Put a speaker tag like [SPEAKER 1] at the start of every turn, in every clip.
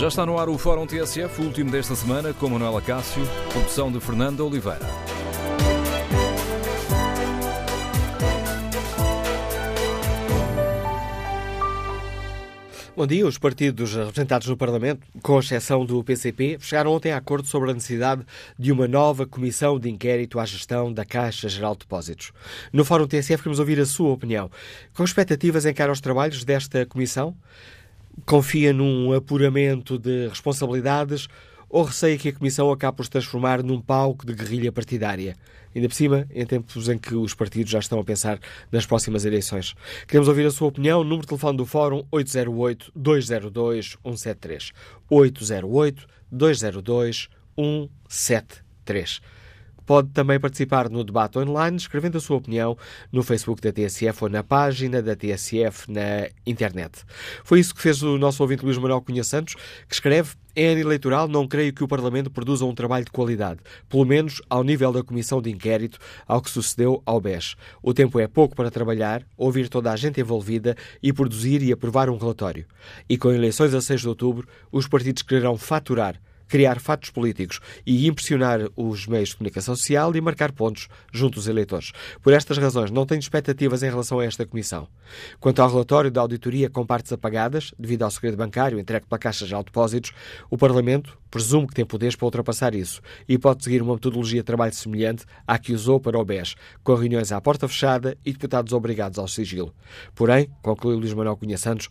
[SPEAKER 1] Já está no ar o Fórum TSF, o último desta semana, com Manuela Cássio, produção de Fernanda Oliveira.
[SPEAKER 2] Bom dia. Os partidos representados no Parlamento, com exceção do PCP, chegaram ontem a acordo sobre a necessidade de uma nova comissão de inquérito à gestão da Caixa Geral de Depósitos. No Fórum TSF queremos ouvir a sua opinião. Com expectativas encara os trabalhos desta comissão? Confia num apuramento de responsabilidades ou receia que a Comissão acabe por se transformar num palco de guerrilha partidária? Ainda por cima, em tempos em que os partidos já estão a pensar nas próximas eleições. Queremos ouvir a sua opinião. Número de telefone do Fórum 808-202-173. 808-202-173. Pode também participar no debate online, escrevendo a sua opinião no Facebook da TSF ou na página da TSF na internet. Foi isso que fez o nosso ouvinte Luís Manuel Cunha Santos, que escreve em ano eleitoral, não creio que o Parlamento produza um trabalho de qualidade, pelo menos ao nível da Comissão de Inquérito, ao que sucedeu ao BES. O tempo é pouco para trabalhar, ouvir toda a gente envolvida e produzir e aprovar um relatório. E com eleições a 6 de outubro, os partidos quererão faturar criar fatos políticos e impressionar os meios de comunicação social e marcar pontos junto aos eleitores. Por estas razões, não tenho expectativas em relação a esta comissão. Quanto ao relatório da auditoria com partes apagadas, devido ao segredo bancário entregue pela Caixa de Depósitos, o Parlamento presume que tem poderes para ultrapassar isso e pode seguir uma metodologia de trabalho semelhante à que usou para o BES, com reuniões à porta fechada e deputados obrigados ao sigilo. Porém, concluiu Luís Manuel Cunha Santos,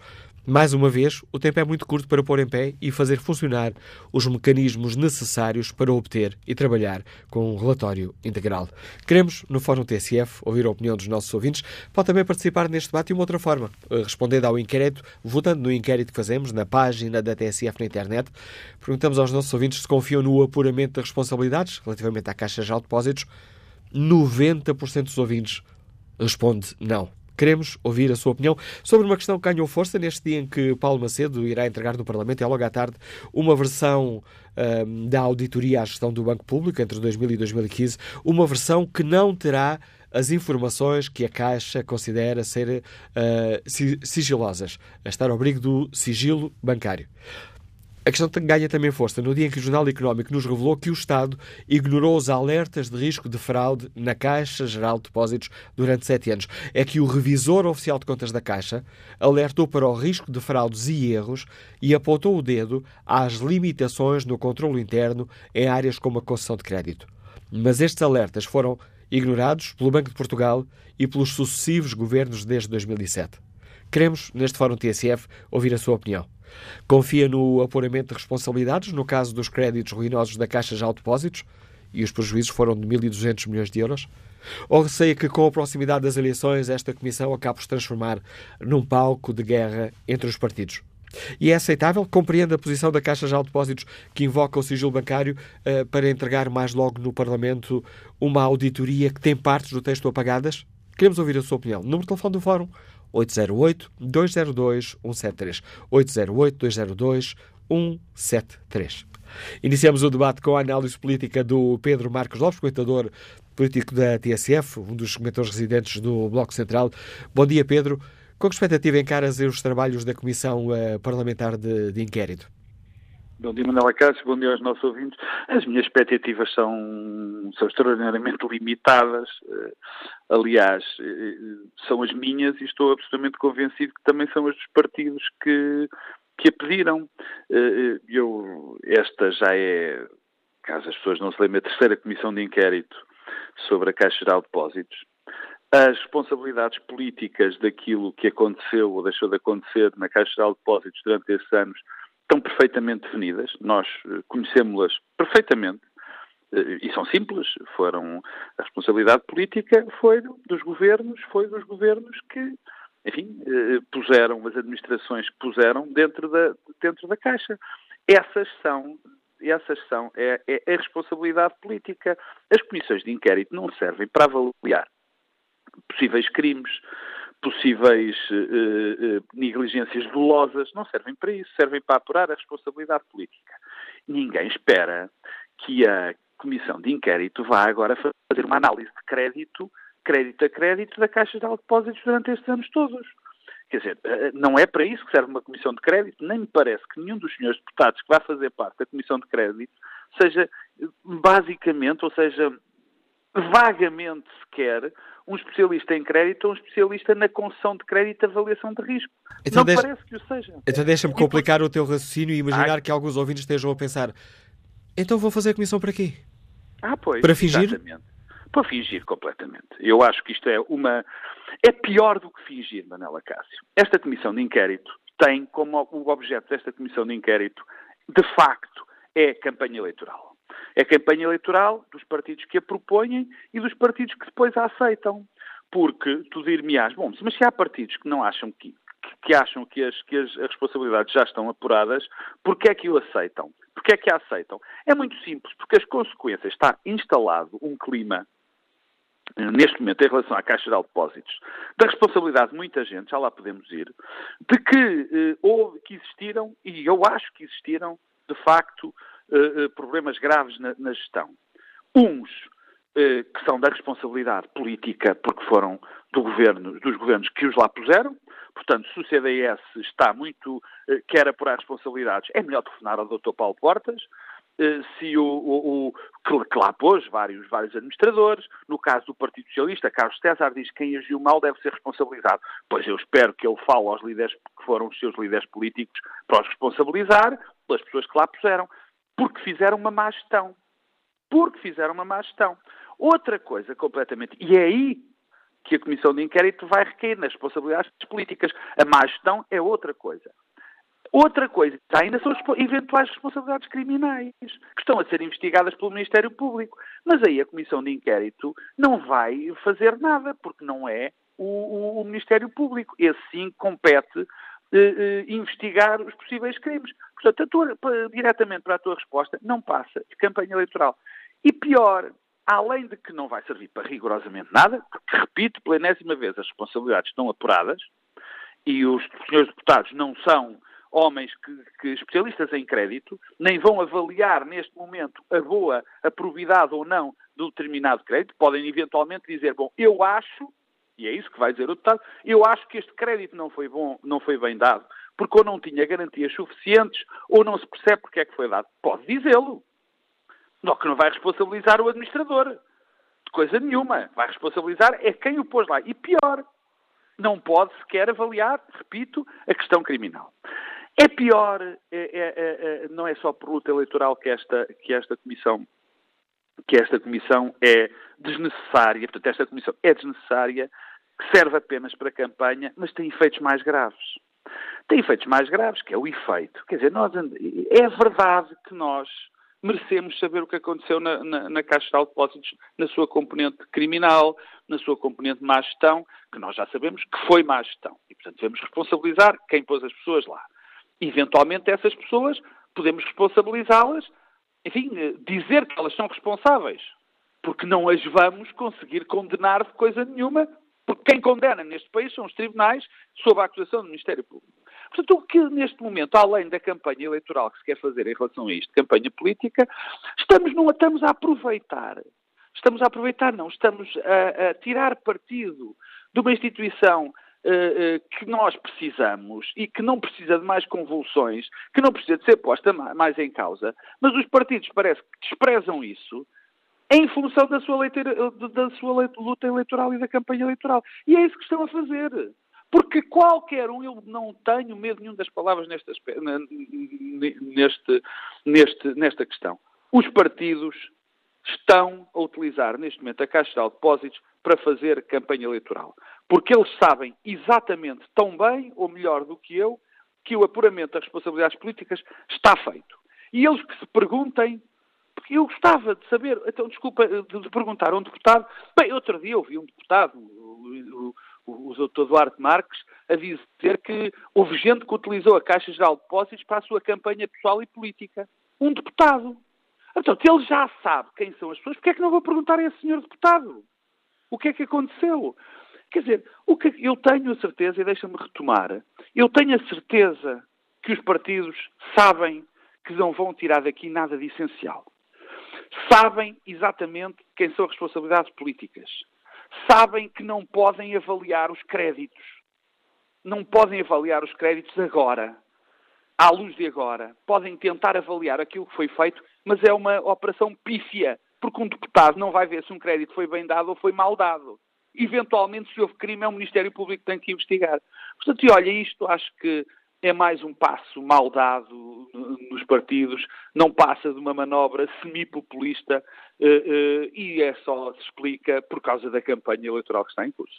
[SPEAKER 2] mais uma vez, o tempo é muito curto para pôr em pé e fazer funcionar os mecanismos necessários para obter e trabalhar com um relatório integral. Queremos, no Fórum TSF, ouvir a opinião dos nossos ouvintes. Pode também participar neste debate de uma outra forma, eh, respondendo ao inquérito, votando no inquérito que fazemos na página da TSF na internet. Perguntamos aos nossos ouvintes se confiam no apuramento das responsabilidades relativamente à Caixa de Depósitos. 90% dos ouvintes responde não. Queremos ouvir a sua opinião sobre uma questão que ganhou força neste dia em que Paulo Macedo irá entregar no Parlamento, é logo à tarde, uma versão um, da auditoria à gestão do Banco Público entre 2000 e 2015, uma versão que não terá as informações que a Caixa considera ser uh, sigilosas, a estar ao abrigo do sigilo bancário. A questão ganha também força no dia em que o Jornal Económico nos revelou que o Estado ignorou os alertas de risco de fraude na Caixa Geral de Depósitos durante sete anos. É que o revisor oficial de contas da Caixa alertou para o risco de fraudes e erros e apontou o dedo às limitações no controle interno em áreas como a concessão de crédito. Mas estes alertas foram ignorados pelo Banco de Portugal e pelos sucessivos governos desde 2007. Queremos, neste Fórum TSF, ouvir a sua opinião. Confia no apuramento de responsabilidades no caso dos créditos ruinosos da Caixa de Depósitos, e os prejuízos foram de 1.200 milhões de euros? Ou receia que, com a proximidade das eleições, esta Comissão acabe por se transformar num palco de guerra entre os partidos? E é aceitável? Compreende a posição da Caixa de Depósitos que invoca o sigilo bancário uh, para entregar mais logo no Parlamento uma auditoria que tem partes do texto apagadas? Queremos ouvir a sua opinião. Número de telefone do Fórum 808-202-173. 808-202-173. Iniciamos o debate com a análise política do Pedro Marcos Lopes, comentador político da TSF, um dos comentadores residentes do Bloco Central. Bom dia, Pedro. Com que expectativa encaras os trabalhos da Comissão uh, Parlamentar de, de Inquérito?
[SPEAKER 3] Bom dia, Manuela Cássio, bom dia aos nossos ouvintes. As minhas expectativas são, são extraordinariamente limitadas. Eh, aliás, eh, são as minhas e estou absolutamente convencido que também são as dos partidos que, que a pediram. Eh, eu, esta já é, caso as pessoas não se lembrem, a terceira comissão de inquérito sobre a Caixa Geral de Depósitos. As responsabilidades políticas daquilo que aconteceu ou deixou de acontecer na Caixa Geral de Depósitos durante esses anos estão perfeitamente definidas, nós eh, conhecemos-las perfeitamente eh, e são simples, foram a responsabilidade política foi dos governos, foi dos governos que, enfim, eh, puseram as administrações que puseram dentro da dentro da caixa. Essas são essas são é, é a responsabilidade política. As comissões de inquérito não servem para avaliar possíveis crimes, possíveis uh, uh, negligências dolosas, não servem para isso, servem para apurar a responsabilidade política. Ninguém espera que a comissão de inquérito vá agora fazer uma análise de crédito, crédito a crédito, da Caixa de Depósitos durante estes anos todos. Quer dizer, eh, não é para isso que serve uma comissão de crédito, nem me parece que nenhum dos senhores deputados que vai fazer parte da comissão de crédito seja basicamente, ou seja, vagamente sequer, um especialista em crédito ou um especialista na concessão de crédito e avaliação de risco. Então não deixa, parece que o seja.
[SPEAKER 2] Então deixa-me complicar o teu raciocínio e imaginar Ai. que alguns ouvintes estejam a pensar então vou fazer a comissão para quê?
[SPEAKER 3] Ah, pois.
[SPEAKER 2] Para fingir?
[SPEAKER 3] Exatamente. Para fingir completamente. Eu acho que isto é uma... É pior do que fingir, Manela Cássio. Esta comissão de inquérito tem como o objeto desta comissão de inquérito, de facto, é campanha eleitoral. É campanha eleitoral dos partidos que a propõem e dos partidos que depois a aceitam. Porque tu dir-me-ás, bom, mas se há partidos que não acham que, que, acham que, as, que as, responsabilidades já estão apuradas, porquê é que o aceitam? Porquê é que a aceitam? É muito simples, porque as consequências, está instalado um clima eh, neste momento, em relação à Caixa de Depósitos, da responsabilidade de muita gente, já lá podemos ir, de que eh, houve, que existiram, e eu acho que existiram, de facto, eh, problemas graves na, na gestão. Uns eh, que são da responsabilidade política, porque foram do governo, dos governos que os lá puseram. Portanto, se o CDS está muito, quer apurar responsabilidades, é melhor telefonar ao Dr. Paulo Portas. Se o, o, o que, lá pôs vários, vários administradores, no caso do Partido Socialista, Carlos César diz que quem agiu mal deve ser responsabilizado. Pois eu espero que ele fale aos líderes que foram os seus líderes políticos para os responsabilizar pelas pessoas que lá puseram porque fizeram uma má gestão. Porque fizeram uma má gestão. Outra coisa completamente, e é aí que a Comissão de Inquérito vai recair nas responsabilidades políticas. A má gestão é outra coisa. Outra coisa ainda são as eventuais responsabilidades criminais que estão a ser investigadas pelo Ministério Público. Mas aí a Comissão de Inquérito não vai fazer nada, porque não é o, o, o Ministério Público. Esse sim compete eh, investigar os possíveis crimes. Portanto, tua, diretamente para a tua resposta, não passa de campanha eleitoral. E pior, além de que não vai servir para rigorosamente nada, porque, repito, pela enésima vez, as responsabilidades estão apuradas e os senhores deputados não são homens que, que, especialistas em crédito, nem vão avaliar neste momento a boa, a probidade ou não de determinado crédito, podem eventualmente dizer, bom, eu acho e é isso que vai dizer o deputado, eu acho que este crédito não foi bom, não foi bem dado, porque ou não tinha garantias suficientes, ou não se percebe porque é que foi dado. Pode dizê-lo. Só que não vai responsabilizar o administrador. De coisa nenhuma. Vai responsabilizar é quem o pôs lá. E pior, não pode sequer avaliar, repito, a questão criminal. É pior, é, é, é, não é só por luta eleitoral que esta, que esta comissão que esta comissão é desnecessária, portanto, esta comissão é desnecessária, serve apenas para campanha, mas tem efeitos mais graves. Tem efeitos mais graves, que é o efeito. Quer dizer, nós, é verdade que nós merecemos saber o que aconteceu na, na, na Caixa de Depósitos, na sua componente criminal, na sua componente má gestão, que nós já sabemos que foi má gestão. E, portanto, devemos responsabilizar quem pôs as pessoas lá. Eventualmente, essas pessoas, podemos responsabilizá-las, enfim, dizer que elas são responsáveis, porque não as vamos conseguir condenar de coisa nenhuma, porque quem condena neste país são os tribunais sob a acusação do Ministério Público. Portanto, o que neste momento, além da campanha eleitoral que se quer fazer em relação a isto, campanha política, estamos, não estamos a aproveitar. Estamos a aproveitar, não, estamos a, a tirar partido de uma instituição uh, uh, que nós precisamos e que não precisa de mais convulsões, que não precisa de ser posta mais em causa, mas os partidos parece que desprezam isso em função da sua, da sua luta eleitoral e da campanha eleitoral. E é isso que estão a fazer. Porque qualquer um, eu não tenho medo nenhum das palavras neste, neste, neste, nesta questão. Os partidos estão a utilizar neste momento a Caixa de Depósitos para fazer campanha eleitoral. Porque eles sabem exatamente tão bem ou melhor do que eu que o apuramento das responsabilidades políticas está feito. E eles que se perguntem porque eu gostava de saber, então, desculpa, de perguntar a um deputado. Bem, outro dia ouvi um deputado, o, o, o Dr. Duarte Marques, a dizer que houve gente que utilizou a Caixa Geral de Depósitos para a sua campanha pessoal e política. Um deputado. Então, se ele já sabe quem são as pessoas, porquê é que não vou perguntar a esse senhor deputado? O que é que aconteceu? Quer dizer, o que eu tenho a certeza, e deixa-me retomar, eu tenho a certeza que os partidos sabem que não vão tirar daqui nada de essencial sabem exatamente quem são as responsabilidades políticas. Sabem que não podem avaliar os créditos. não podem avaliar os créditos agora, à luz de agora. Podem tentar avaliar aquilo que foi feito, mas é uma operação pífia, porque um deputado não vai ver se um crédito foi bem dado ou foi mal dado. Eventualmente, se houve crime, é o Ministério Público que tem que investigar. Portanto, e olha, isto acho que é mais um passo mal dado nos partidos, não passa de uma manobra semipopulista uh, uh, e é só se explica por causa da campanha eleitoral que está em curso.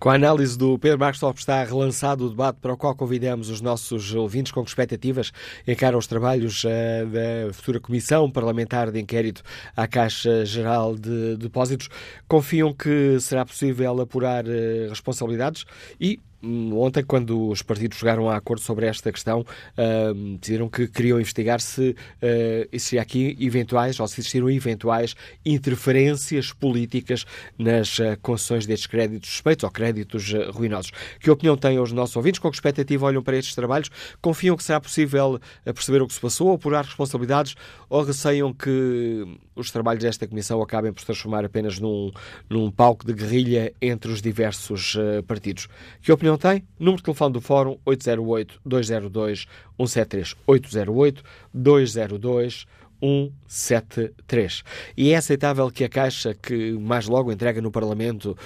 [SPEAKER 2] Com a análise do Pedro Marcos Lopes está relançado o debate para o qual convidamos os nossos ouvintes com expectativas encaram os trabalhos uh, da futura Comissão Parlamentar de Inquérito à Caixa Geral de Depósitos. Confiam que será possível apurar responsabilidades e ontem, quando os partidos chegaram a acordo sobre esta questão, uh, que queriam investigar se uh, aqui eventuais, ou se existiram eventuais interferências políticas nas uh, concessões destes créditos suspeitos ou créditos uh, ruinosos. Que opinião têm os nossos ouvintes? Com que expectativa olham para estes trabalhos? Confiam que será possível perceber o que se passou, apurar responsabilidades, ou receiam que os trabalhos desta Comissão acabem por se transformar apenas num, num palco de guerrilha entre os diversos partidos? Que opinião opinião tem? Número de telefone do Fórum 808-202-173. 808-202-173. E é aceitável que a Caixa, que mais logo entrega no Parlamento uh,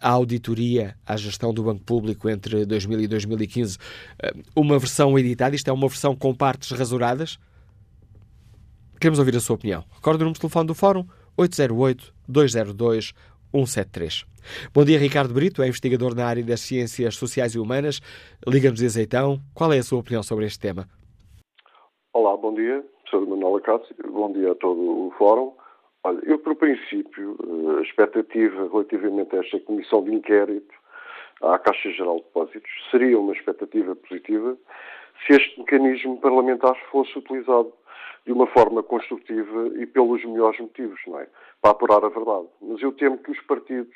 [SPEAKER 2] a auditoria à gestão do Banco Público entre 2000 e 2015, uh, uma versão editada, isto é uma versão com partes rasuradas? Queremos ouvir a sua opinião. Recorde o número de telefone do Fórum 808 202 173. Bom dia, Ricardo Brito, é investigador na área das ciências sociais e humanas. Liga-nos de azeitão. Qual é a sua opinião sobre este tema?
[SPEAKER 4] Olá, bom dia, Sr. Manuel Acácio. Bom dia a todo o Fórum. Olha, eu, por princípio, eh, a expectativa relativamente a esta comissão de inquérito à Caixa Geral de Depósitos seria uma expectativa positiva se este mecanismo parlamentar fosse utilizado de uma forma construtiva e pelos melhores motivos, não é? Para apurar a verdade. Mas eu temo que os partidos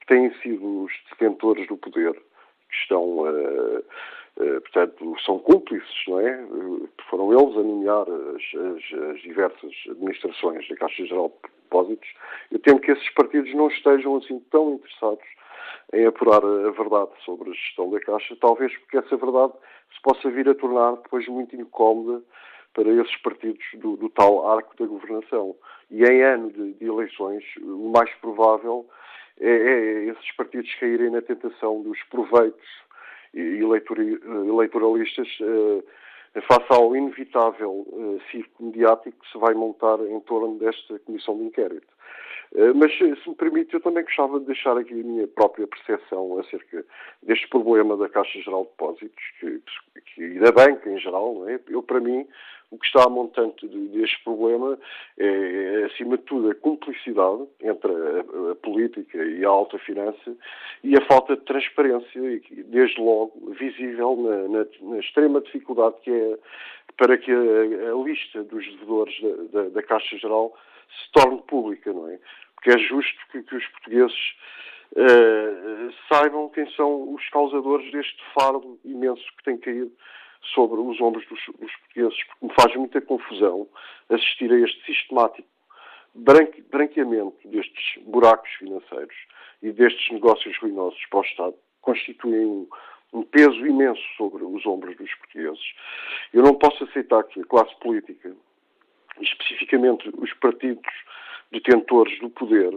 [SPEAKER 4] que têm sido os detentores do poder, que estão, uh, uh, portanto, são cúmplices, não é? Uh, foram eles a nomear as, as, as, diversas administrações da Caixa Geral de Depósitos. Eu temo que esses partidos não estejam assim tão interessados em apurar a verdade sobre a gestão da Caixa, talvez porque essa verdade se possa vir a tornar depois muito incómoda para esses partidos do, do tal arco da governação. E em ano de, de eleições, o mais provável é, é, esses partidos caírem na tentação dos proveitos eleitoralistas uh, face ao inevitável uh, circo mediático que se vai montar em torno desta comissão de inquérito. Uh, mas, se me permite, eu também gostava de deixar aqui a minha própria percepção acerca deste problema da Caixa Geral de Depósitos que, que, e da banca em geral. É? Eu, para mim, o que está a montante deste problema é, acima de tudo, a cumplicidade entre a, a, política e a alta finança e a falta de transparência, desde logo visível na, na, na extrema dificuldade que é para que a, a lista dos devedores da, da, da, Caixa Geral se torne pública, não é? Porque é justo que, que os portugueses uh, saibam quem são os causadores deste fardo imenso que tem caído sobre os ombros dos, dos portugueses, porque me faz muita confusão assistir a este sistemático branque, branqueamento destes buracos financeiros e destes negócios ruinosos para o Estado, constituem um, um peso imenso sobre os ombros dos portugueses. Eu não posso aceitar que a classe política, especificamente os partidos detentores do poder,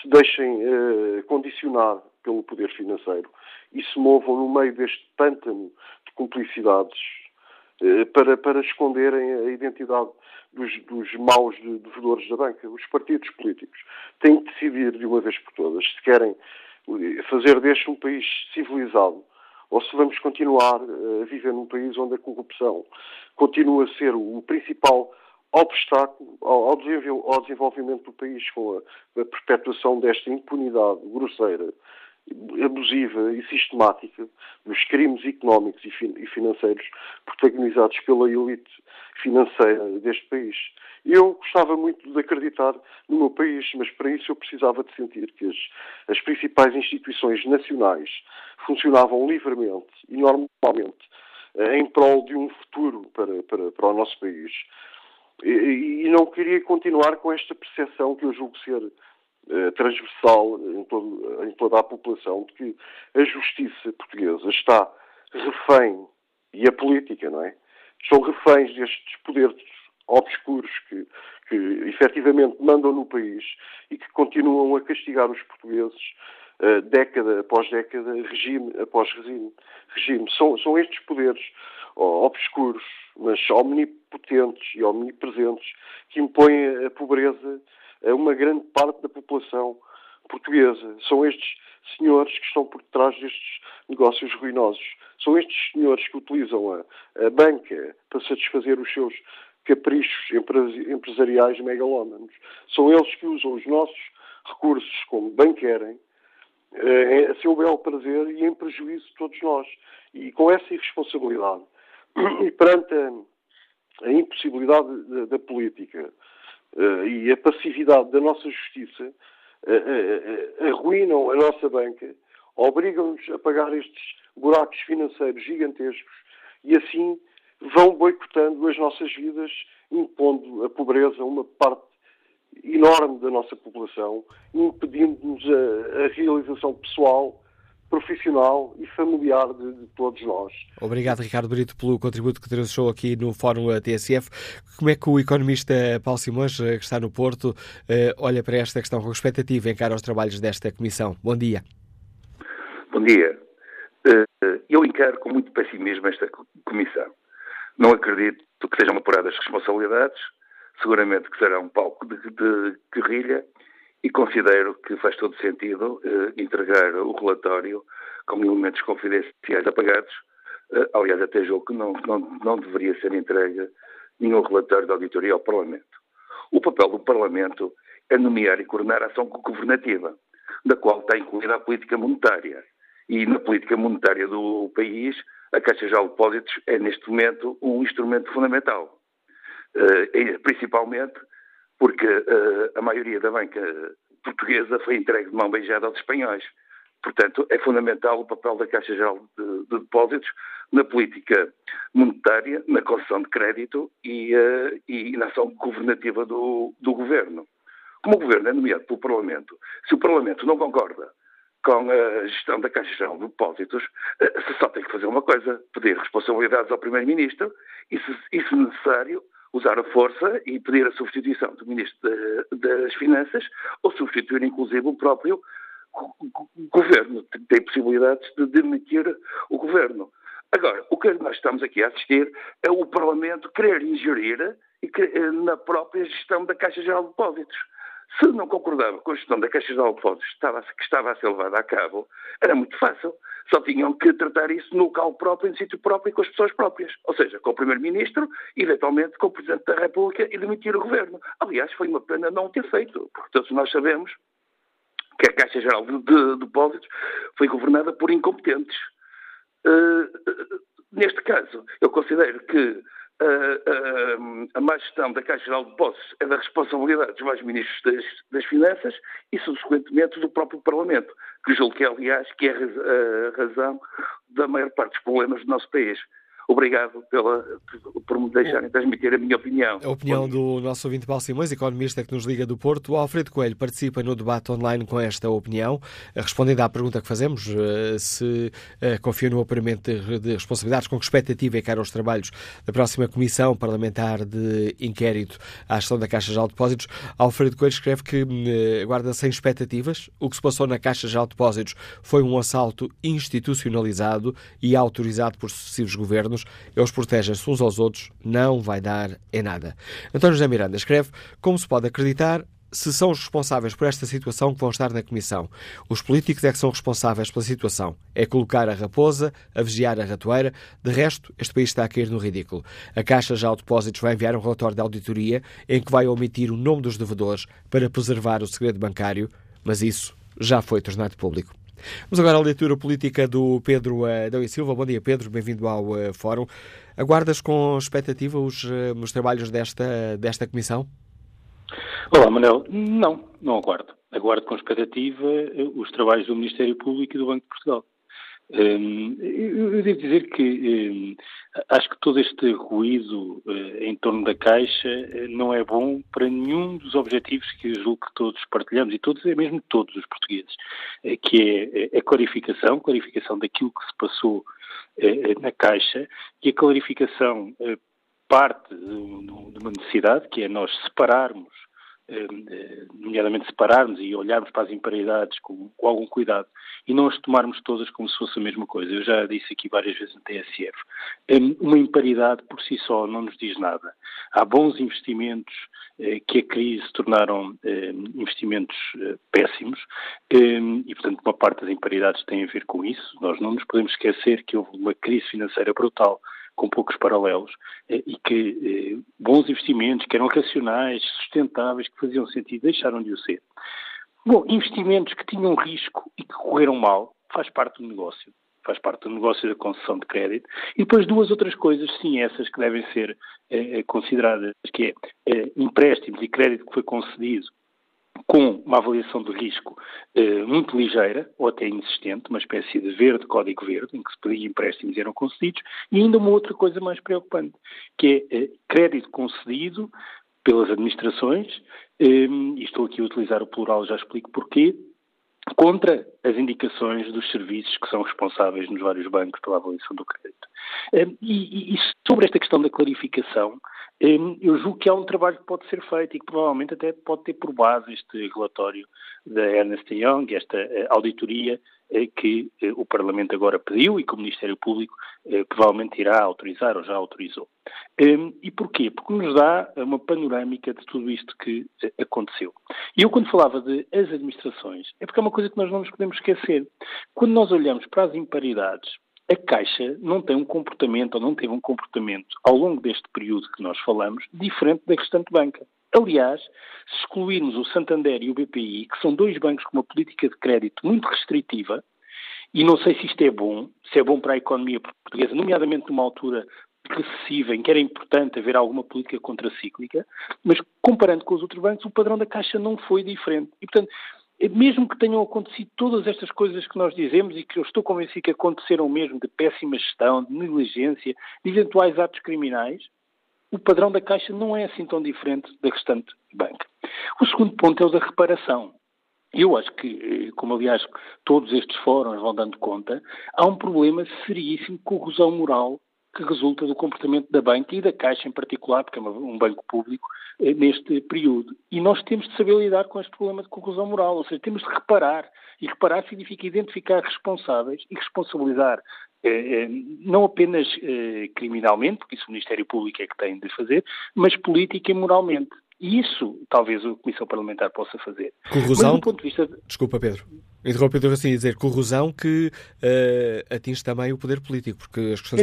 [SPEAKER 4] se deixem uh, condicionar pelo poder financeiro e se movam no meio deste pântano de cumplicidades uh, para, para esconderem a identidade dos, dos maus devedores da banca. Os partidos políticos têm que decidir de uma vez por todas se querem eh, fazer deste um país civilizado ou se vamos continuar a viver num país onde a corrupção continua a ser o principal obstáculo ao, desenvolvimento do país com a, a perpetuação desta impunidade grosseira, abusiva e sistemática dos crimes económicos e, fin e financeiros protagonizados pela elite financeira deste país. Eu gostava muito de acreditar no meu país, mas para isso eu precisava de sentir que as, as principais instituições nacionais funcionavam livremente e normalmente eh, em prol de um futuro para, para, para o nosso país. E, e não queria continuar com esta percepção que eu julgo ser uh, transversal em, todo, em, toda a população de que a justiça portuguesa está refém, e a política, não é? São reféns destes poderes obscuros que, que efetivamente mandam no país e que continuam a castigar os portugueses uh, década após década, regime após regime. regime. São, são estes poderes obscuros, mas omnipotentes e omnipresentes, que impõem a pobreza a uma grande parte da população portuguesa. São estes senhores que estão por detrás destes negócios ruinosos. São estes senhores que utilizam a, a banca para satisfazer os seus caprichos empresariais megalómanos. São eles que usam os nossos recursos como bem querem, eh, a seu belo prazer e em prejuízo de todos nós. E com essa irresponsabilidade e perante a, a impossibilidade da, da política uh, e a passividade da nossa justiça, uh, uh, arruinam a nossa banca, obrigam-nos a pagar estes buracos financeiros gigantescos e assim vão boicotando as nossas vidas, impondo a pobreza a uma parte enorme da nossa população, impedindo-nos a, a, realização pessoal, profissional e familiar de, de, todos nós.
[SPEAKER 2] Obrigado, Ricardo Brito, pelo contributo que trouxe aqui no Fórum TSF. Como é que o economista Paulo Simões, eh, que está no Porto, eh, olha para esta questão com expectativa em cara aos trabalhos desta comissão? Bom dia.
[SPEAKER 5] Bom dia. Eh, eu encaro com muito pessimismo esta comissão. Não acredito que sejam apuradas responsabilidades, seguramente que será um palco de, de guerrilha e considero que faz todo sentido eh, entregar o relatório com elementos confidenciais apagados. Eh, aliás, até julgo que não, não, não deveria ser entregue nenhum relatório de auditoria ao Parlamento. O papel do Parlamento é nomear e coordenar a ação governativa, da qual está incluída a política monetária. E na política monetária do país, a Caixa de Depósitos é, neste momento, um instrumento fundamental. Uh, principalmente porque uh, a maioria da banca portuguesa foi entregue de mão beijada aos espanhóis. Portanto, é fundamental o papel da Caixa Geral de, de Depósitos na política monetária, na concessão de crédito e, uh, e na ação governativa do, do governo. Como o governo é nomeado pelo Parlamento, se o Parlamento não concorda com a gestão da Caixa Geral de Depósitos, eh, só tem que fazer uma coisa, pedir responsabilidades ao Primeiro-Ministro e, se, e, se necessário, usar a força e pedir a substituição do Ministro das Finanças ou substituir, inclusive, o próprio governo. Tem possibilidades de demitir o governo. Agora, o que nós estamos aqui a assistir é o Parlamento querer ingerir eh, na própria gestão da Caixa Geral de Depósitos. Se não concordava com a gestão da Caixa de Depósitos que estava a ser levada a cabo, era muito fácil. Só tinham que tratar isso no local próprio, em sítio próprio e com as pessoas próprias. Ou seja, com o Primeiro-Ministro e, eventualmente, com o Presidente da República e demitir o Governo. Aliás, foi uma pena não ter feito, porque todos nós sabemos que a Caixa Geral de Depósitos foi governada por incompetentes. Uh, neste caso, eu considero que a, má gestão da Caixa Geral de Depósitos é da responsabilidade dos mais ministros das, das, Finanças e, subsequentemente, do próprio Parlamento, que julgo que, aliás, que é a razão da maior parte dos problemas do nosso país. Obrigado pela, por me deixarem transmitir a minha opinião.
[SPEAKER 2] A opinião do nosso ouvinte Paulo Simões, economista que nos liga do Porto. O Alfredo Coelho participa no debate online com esta opinião, respondendo à pergunta que fazemos, eh, se eh, confia no apuramento de responsabilidades, com que expectativa é que os trabalhos da próxima Comissão Parlamentar de Inquérito à gestão da Caixa de Depósitos. Alfredo Coelho escreve que eh, aguarda sem expectativas. O que se passou na Caixa de Depósitos foi um assalto institucionalizado e autorizado por sucessivos governos governos, eles protegem-se uns aos outros, não vai dar em nada. António José Miranda escreve como se pode acreditar se são os responsáveis por esta situação que vão estar na Comissão. Os políticos é que são responsáveis pela situação. É colocar a raposa, a vigiar a ratoeira. De resto, este país está a cair no ridículo. A Caixa já de Depósitos vai enviar um relatório de auditoria em que vai omitir o nome dos devedores para preservar o segredo bancário, mas isso já foi tornado público. Vamos agora à leitura política do Pedro Adão e Silva. Bom dia, Pedro, bem-vindo ao uh, Fórum. Aguardas com expectativa os, uh, os trabalhos desta, desta comissão?
[SPEAKER 6] Olá, Manuel. Não, não aguardo. Aguardo com expectativa eh, os trabalhos do Ministério Público e do Banco de Portugal. Hum, eu devo dizer que hum, acho que todo este ruído eh, em torno da Caixa eh, não é bom para nenhum dos objetivos que julgo que todos partilhamos, e todos, é mesmo todos os portugueses, eh, que é a clarificação, clarificação daquilo que se passou na Caixa, e a clarificação parte de uma necessidade, que é nós separarmos eh, eh, nomeadamente separarmos e olharmos para as imparidades com, com, algum cuidado e não as tomarmos todas como se fosse a mesma coisa. Eu já disse aqui várias vezes no TSF. Eh, uma imparidade por si só não nos diz nada. Há bons investimentos que a crise tornaram investimentos péssimos e, portanto, uma parte das imparidades tem a ver com isso. Nós não nos podemos esquecer que houve uma crise financeira brutal com poucos paralelos, eh, e que eh, bons investimentos, que eram racionais, sustentáveis, que faziam sentido, deixaram de o ser. Bom, investimentos que tinham risco e que correram mal, faz parte do negócio. Faz parte do negócio da concessão de crédito. E depois duas outras coisas, sim, essas que devem ser eh, consideradas, que é empréstimos e crédito que foi concedido com uma avaliação de risco eh, muito ligeira, ou até inexistente, uma espécie de verde, código verde, em que se pedia empréstimos e eram concedidos, e ainda uma outra coisa mais preocupante, que é eh, crédito concedido pelas administrações, eh, e estou aqui a utilizar o plural, já explico porquê, contra as indicações dos serviços que são responsáveis nos vários bancos pela avaliação do crédito. Eh, e, e sobre esta questão da clarificação, Hum, eu julgo que há um trabalho que pode ser feito e que provavelmente até pode ter por base este relatório da Ernest Young, esta eh, auditoria que eh, o Parlamento agora pediu e que o Ministério Público provavelmente irá autorizar ou já autorizou. Hum, e porquê? Porque nos dá uma panorâmica de tudo isto que aconteceu. E eu, quando falava de as administrações, é porque é uma coisa que nós não nos podemos esquecer. Quando nós olhamos para as imparidades, a Caixa não tem um comportamento, ou não teve um comportamento, ao longo deste período que nós falamos, diferente da restante banca. Aliás, se excluirmos o Santander e o BPI, que são dois bancos com uma política de crédito muito restritiva, e não sei se isto é bom, se é bom para a economia portuguesa, nomeadamente numa altura recessiva, em que era importante haver alguma política contracíclica, mas comparando com os outros bancos, o padrão da Caixa não foi diferente. E, portanto, mesmo que tenham acontecido todas estas coisas que nós dizemos e que eu estou convencido que aconteceram mesmo, de péssima gestão, de negligência, de eventuais atos criminais, o padrão da Caixa não é assim tão diferente da restante banca. O segundo ponto é o da reparação. Eu acho que, como aliás todos estes fóruns vão dando conta, há um problema seríssimo de corrosão moral que resulta do comportamento da banca e da Caixa em particular, porque é um banco público, eh, neste período. E nós temos de saber lidar com este problema de conclusão moral, ou seja, temos de reparar. E reparar significa identificar responsáveis e responsabilizar eh, eh, não apenas criminalmente, porque isso o Ministério Público é que tem de fazer, mas política e moralmente. E isso talvez a Comissão Parlamentar possa fazer.
[SPEAKER 2] Corrosão. Mas, do ponto de vista. Desculpa, Pedro. Interrompido assim dizer corrosão que uh, atinge também o poder político, porque as questões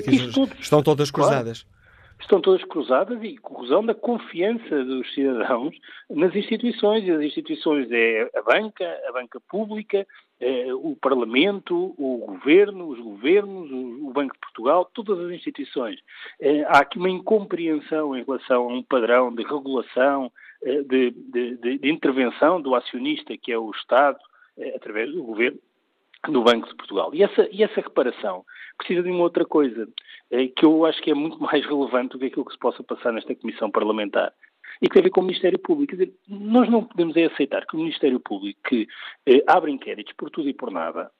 [SPEAKER 2] estão todas cruzadas.
[SPEAKER 6] Claro, estão todas cruzadas e corrosão da confiança dos cidadãos nas instituições. E as instituições é a banca, a banca pública, é o Parlamento, o Governo, os governos, o, Banco de Portugal, todas as instituições. É, há aqui uma incompreensão em relação a um padrão de regulação, é, de, de, de, intervenção do acionista, que é o Estado, através do Governo, do Banco de Portugal. E essa, e essa reparação precisa de uma outra coisa, é, que eu acho que é muito mais relevante do que aquilo que se possa passar nesta Comissão Parlamentar, e que tem a ver com o Ministério Público. Quer dizer, nós não podemos é aceitar que o Ministério Público, que eh, abre inquéritos por tudo e por nada,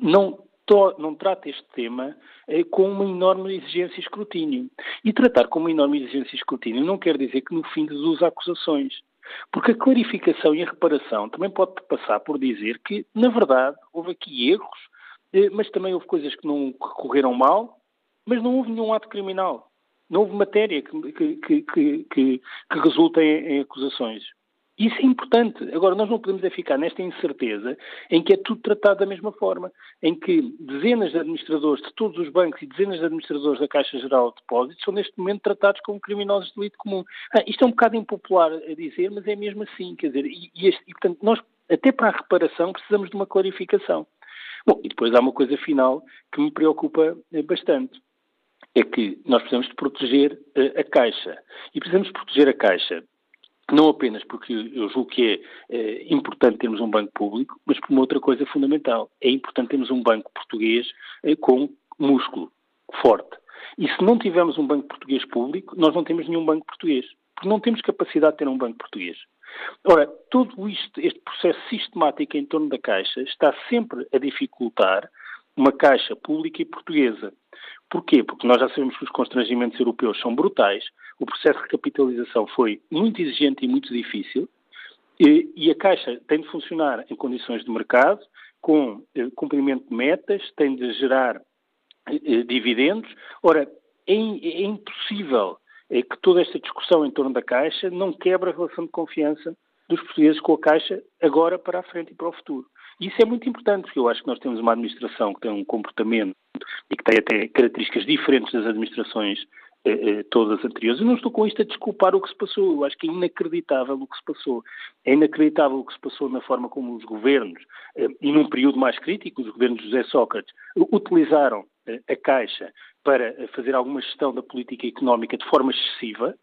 [SPEAKER 6] não, to, não trata este tema eh, com uma enorme exigência e escrutínio. E tratar com uma enorme exigência e escrutínio não quer dizer que no fim deduz acusações. Porque a clarificação e a reparação também pode passar por dizer que, na verdade, houve aqui erros, mas também houve coisas que não correram mal, mas não houve nenhum ato criminal. Não houve matéria que, que, que, que, que resulta em, em acusações. Isso é importante. Agora, nós não podemos é ficar nesta incerteza em que é tudo tratado da mesma forma, em que dezenas de administradores de todos os bancos e dezenas de administradores da Caixa Geral de Depósitos são neste momento tratados como criminosos de delito comum. Ah, isto é um bocado impopular a dizer, mas é mesmo assim. Quer dizer, e, e, este, e portanto, nós, até para a reparação, precisamos de uma clarificação. Bom, e depois há uma coisa final que me preocupa eh, bastante. É que nós precisamos de proteger uh, a Caixa. E precisamos de proteger a Caixa não apenas porque eu julgo que é, é, importante termos um banco público, mas por uma outra coisa fundamental. É importante termos um banco português com músculo forte. E se não tivermos um banco português público, nós não temos nenhum banco português. Porque não temos capacidade de ter um banco português. Ora, todo isto, este processo sistemático em torno da Caixa está sempre a dificultar uma Caixa pública e portuguesa. Porquê? Porque nós já sabemos que os constrangimentos europeus são brutais, o processo de recapitalização foi muito exigente e muito difícil, e, e a Caixa tem de funcionar em condições de mercado, com eh, cumprimento de metas, tem de gerar eh, dividendos. Ora, é, é impossível é que toda esta discussão em torno da Caixa não quebre a relação de confiança dos portugueses com a Caixa agora para a frente e para o futuro. E isso é muito importante, porque eu acho que nós temos uma administração que tem um comportamento e que tem até características diferentes das administrações eh, eh, todas anteriores. Eu não estou com isto a desculpar o que se passou. Eu acho que é inacreditável o que se passou. É inacreditável o que se passou na forma como os governos, eh, e num período mais crítico, os governos de José Sócrates, utilizaram a Caixa para fazer alguma gestão da política económica de forma excessiva.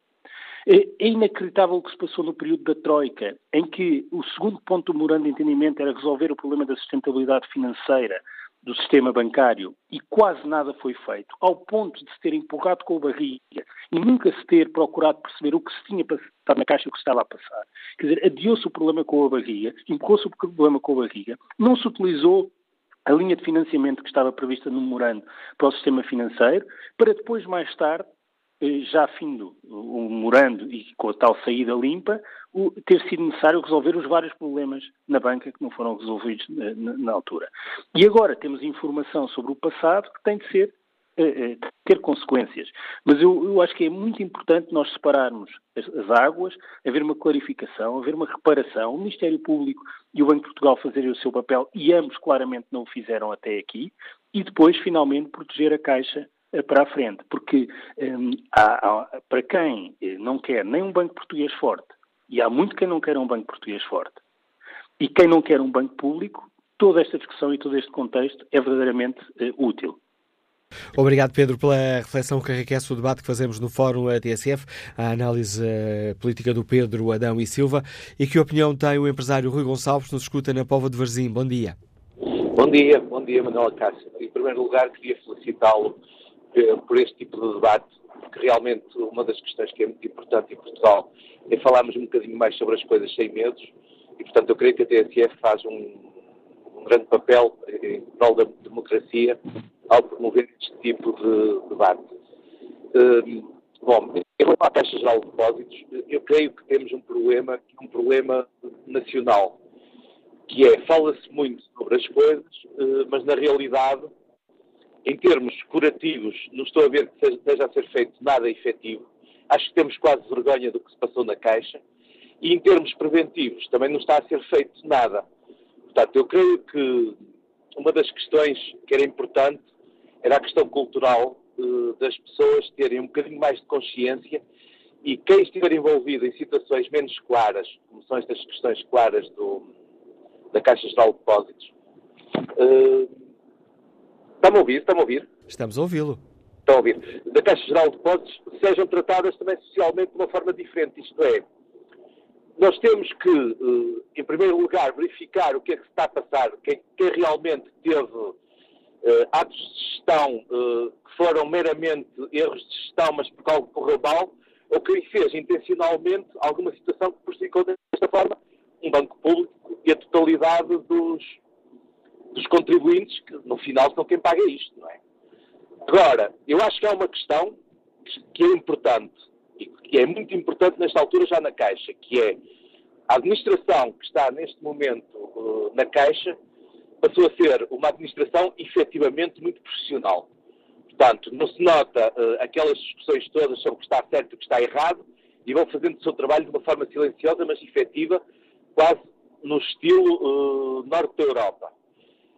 [SPEAKER 6] É, inacreditável o que se passou no período da Troika, em que o segundo ponto do memorando de entendimento era resolver o problema da sustentabilidade financeira do sistema bancário e quase nada foi feito, ao ponto de se ter empurrado com a barriga e nunca se ter procurado perceber o que se tinha passado na caixa e o que se estava a passar. Quer dizer, adiou-se o problema com a barriga, empurrou-se o problema com a barriga, não se utilizou a linha de financiamento que estava prevista no memorando para o sistema financeiro, para depois, mais tarde, eh, já findo o memorando e com a tal saída limpa, ter sido necessário resolver os vários problemas na banca que não foram resolvidos na, na, na altura. E agora temos informação sobre o passado que tem de ser eh, eh, ter consequências. Mas eu, eu, acho que é muito importante nós separarmos as, as, águas, haver uma clarificação, haver uma reparação, o Ministério Público e o Banco de Portugal fazerem o seu papel, e ambos claramente não o fizeram até aqui, e depois, finalmente, proteger a Caixa eh, para a frente. Porque um, há, há, para quem não quer nem um banco português forte, e há muito quem não quer um banco português forte, e quem não quer um banco público, toda esta discussão e todo este contexto é verdadeiramente uh, útil.
[SPEAKER 2] Obrigado, Pedro, pela reflexão que enriquece o debate que fazemos no Fórum TSF, a análise uh, política do Pedro Adão e Silva. E que opinião tem o empresário Rui Gonçalves, nos escuta na Pova de Varzim? Bom dia.
[SPEAKER 7] Bom dia, bom dia, Manuel Cássio. Em primeiro lugar, queria felicitá-lo uh, por este tipo de debate, porque realmente uma das questões que é muito importante em Portugal é falarmos um bocadinho mais sobre as coisas sem medos, e portanto eu creio que a TSF faz um, um grande papel em prol da democracia ao promover este tipo de debate. Um, bom, em relação à taxa geral de depósitos, eu creio que temos um problema, é um problema nacional, que é, fala-se muito sobre as coisas, uh, mas na realidade, em termos curativos, não estou a ver que esteja a ser feito nada efetivo. Acho que temos quase vergonha do que se passou na Caixa. E em termos preventivos, também não está a ser feito nada. Portanto, eu creio que uma das questões que era importante era a questão cultural uh, das pessoas terem um bocadinho mais de consciência e quem estiver envolvido em situações menos claras, como são estas questões claras do, da Caixa Geral de Depósitos. Uh, Está-me a ouvir? Está-me a ouvir?
[SPEAKER 2] Estamos a ouvi-lo.
[SPEAKER 7] Estão a ouvir. Da Caixa Geral de Depósitos sejam tratadas também socialmente de uma forma diferente. Isto é, nós temos que, uh, em primeiro lugar, verificar o que é que se está a passar, quem, quem realmente teve uh, atos de gestão uh, que foram meramente erros de gestão, mas por algo correu mal, ou quem fez intencionalmente alguma situação que prejudicou desta forma um banco público e a totalidade dos, dos contribuintes, que no final são quem paga isto, não é? Agora, eu acho que há uma questão que é importante, e que é muito importante nesta altura já na Caixa, que é a administração que está neste momento uh, na Caixa passou a ser uma administração efetivamente muito profissional. Portanto, não se nota uh, aquelas discussões todas sobre o que está certo e o que está errado e vão fazendo o seu trabalho de uma forma silenciosa, mas efetiva, quase no estilo uh, norte da Europa.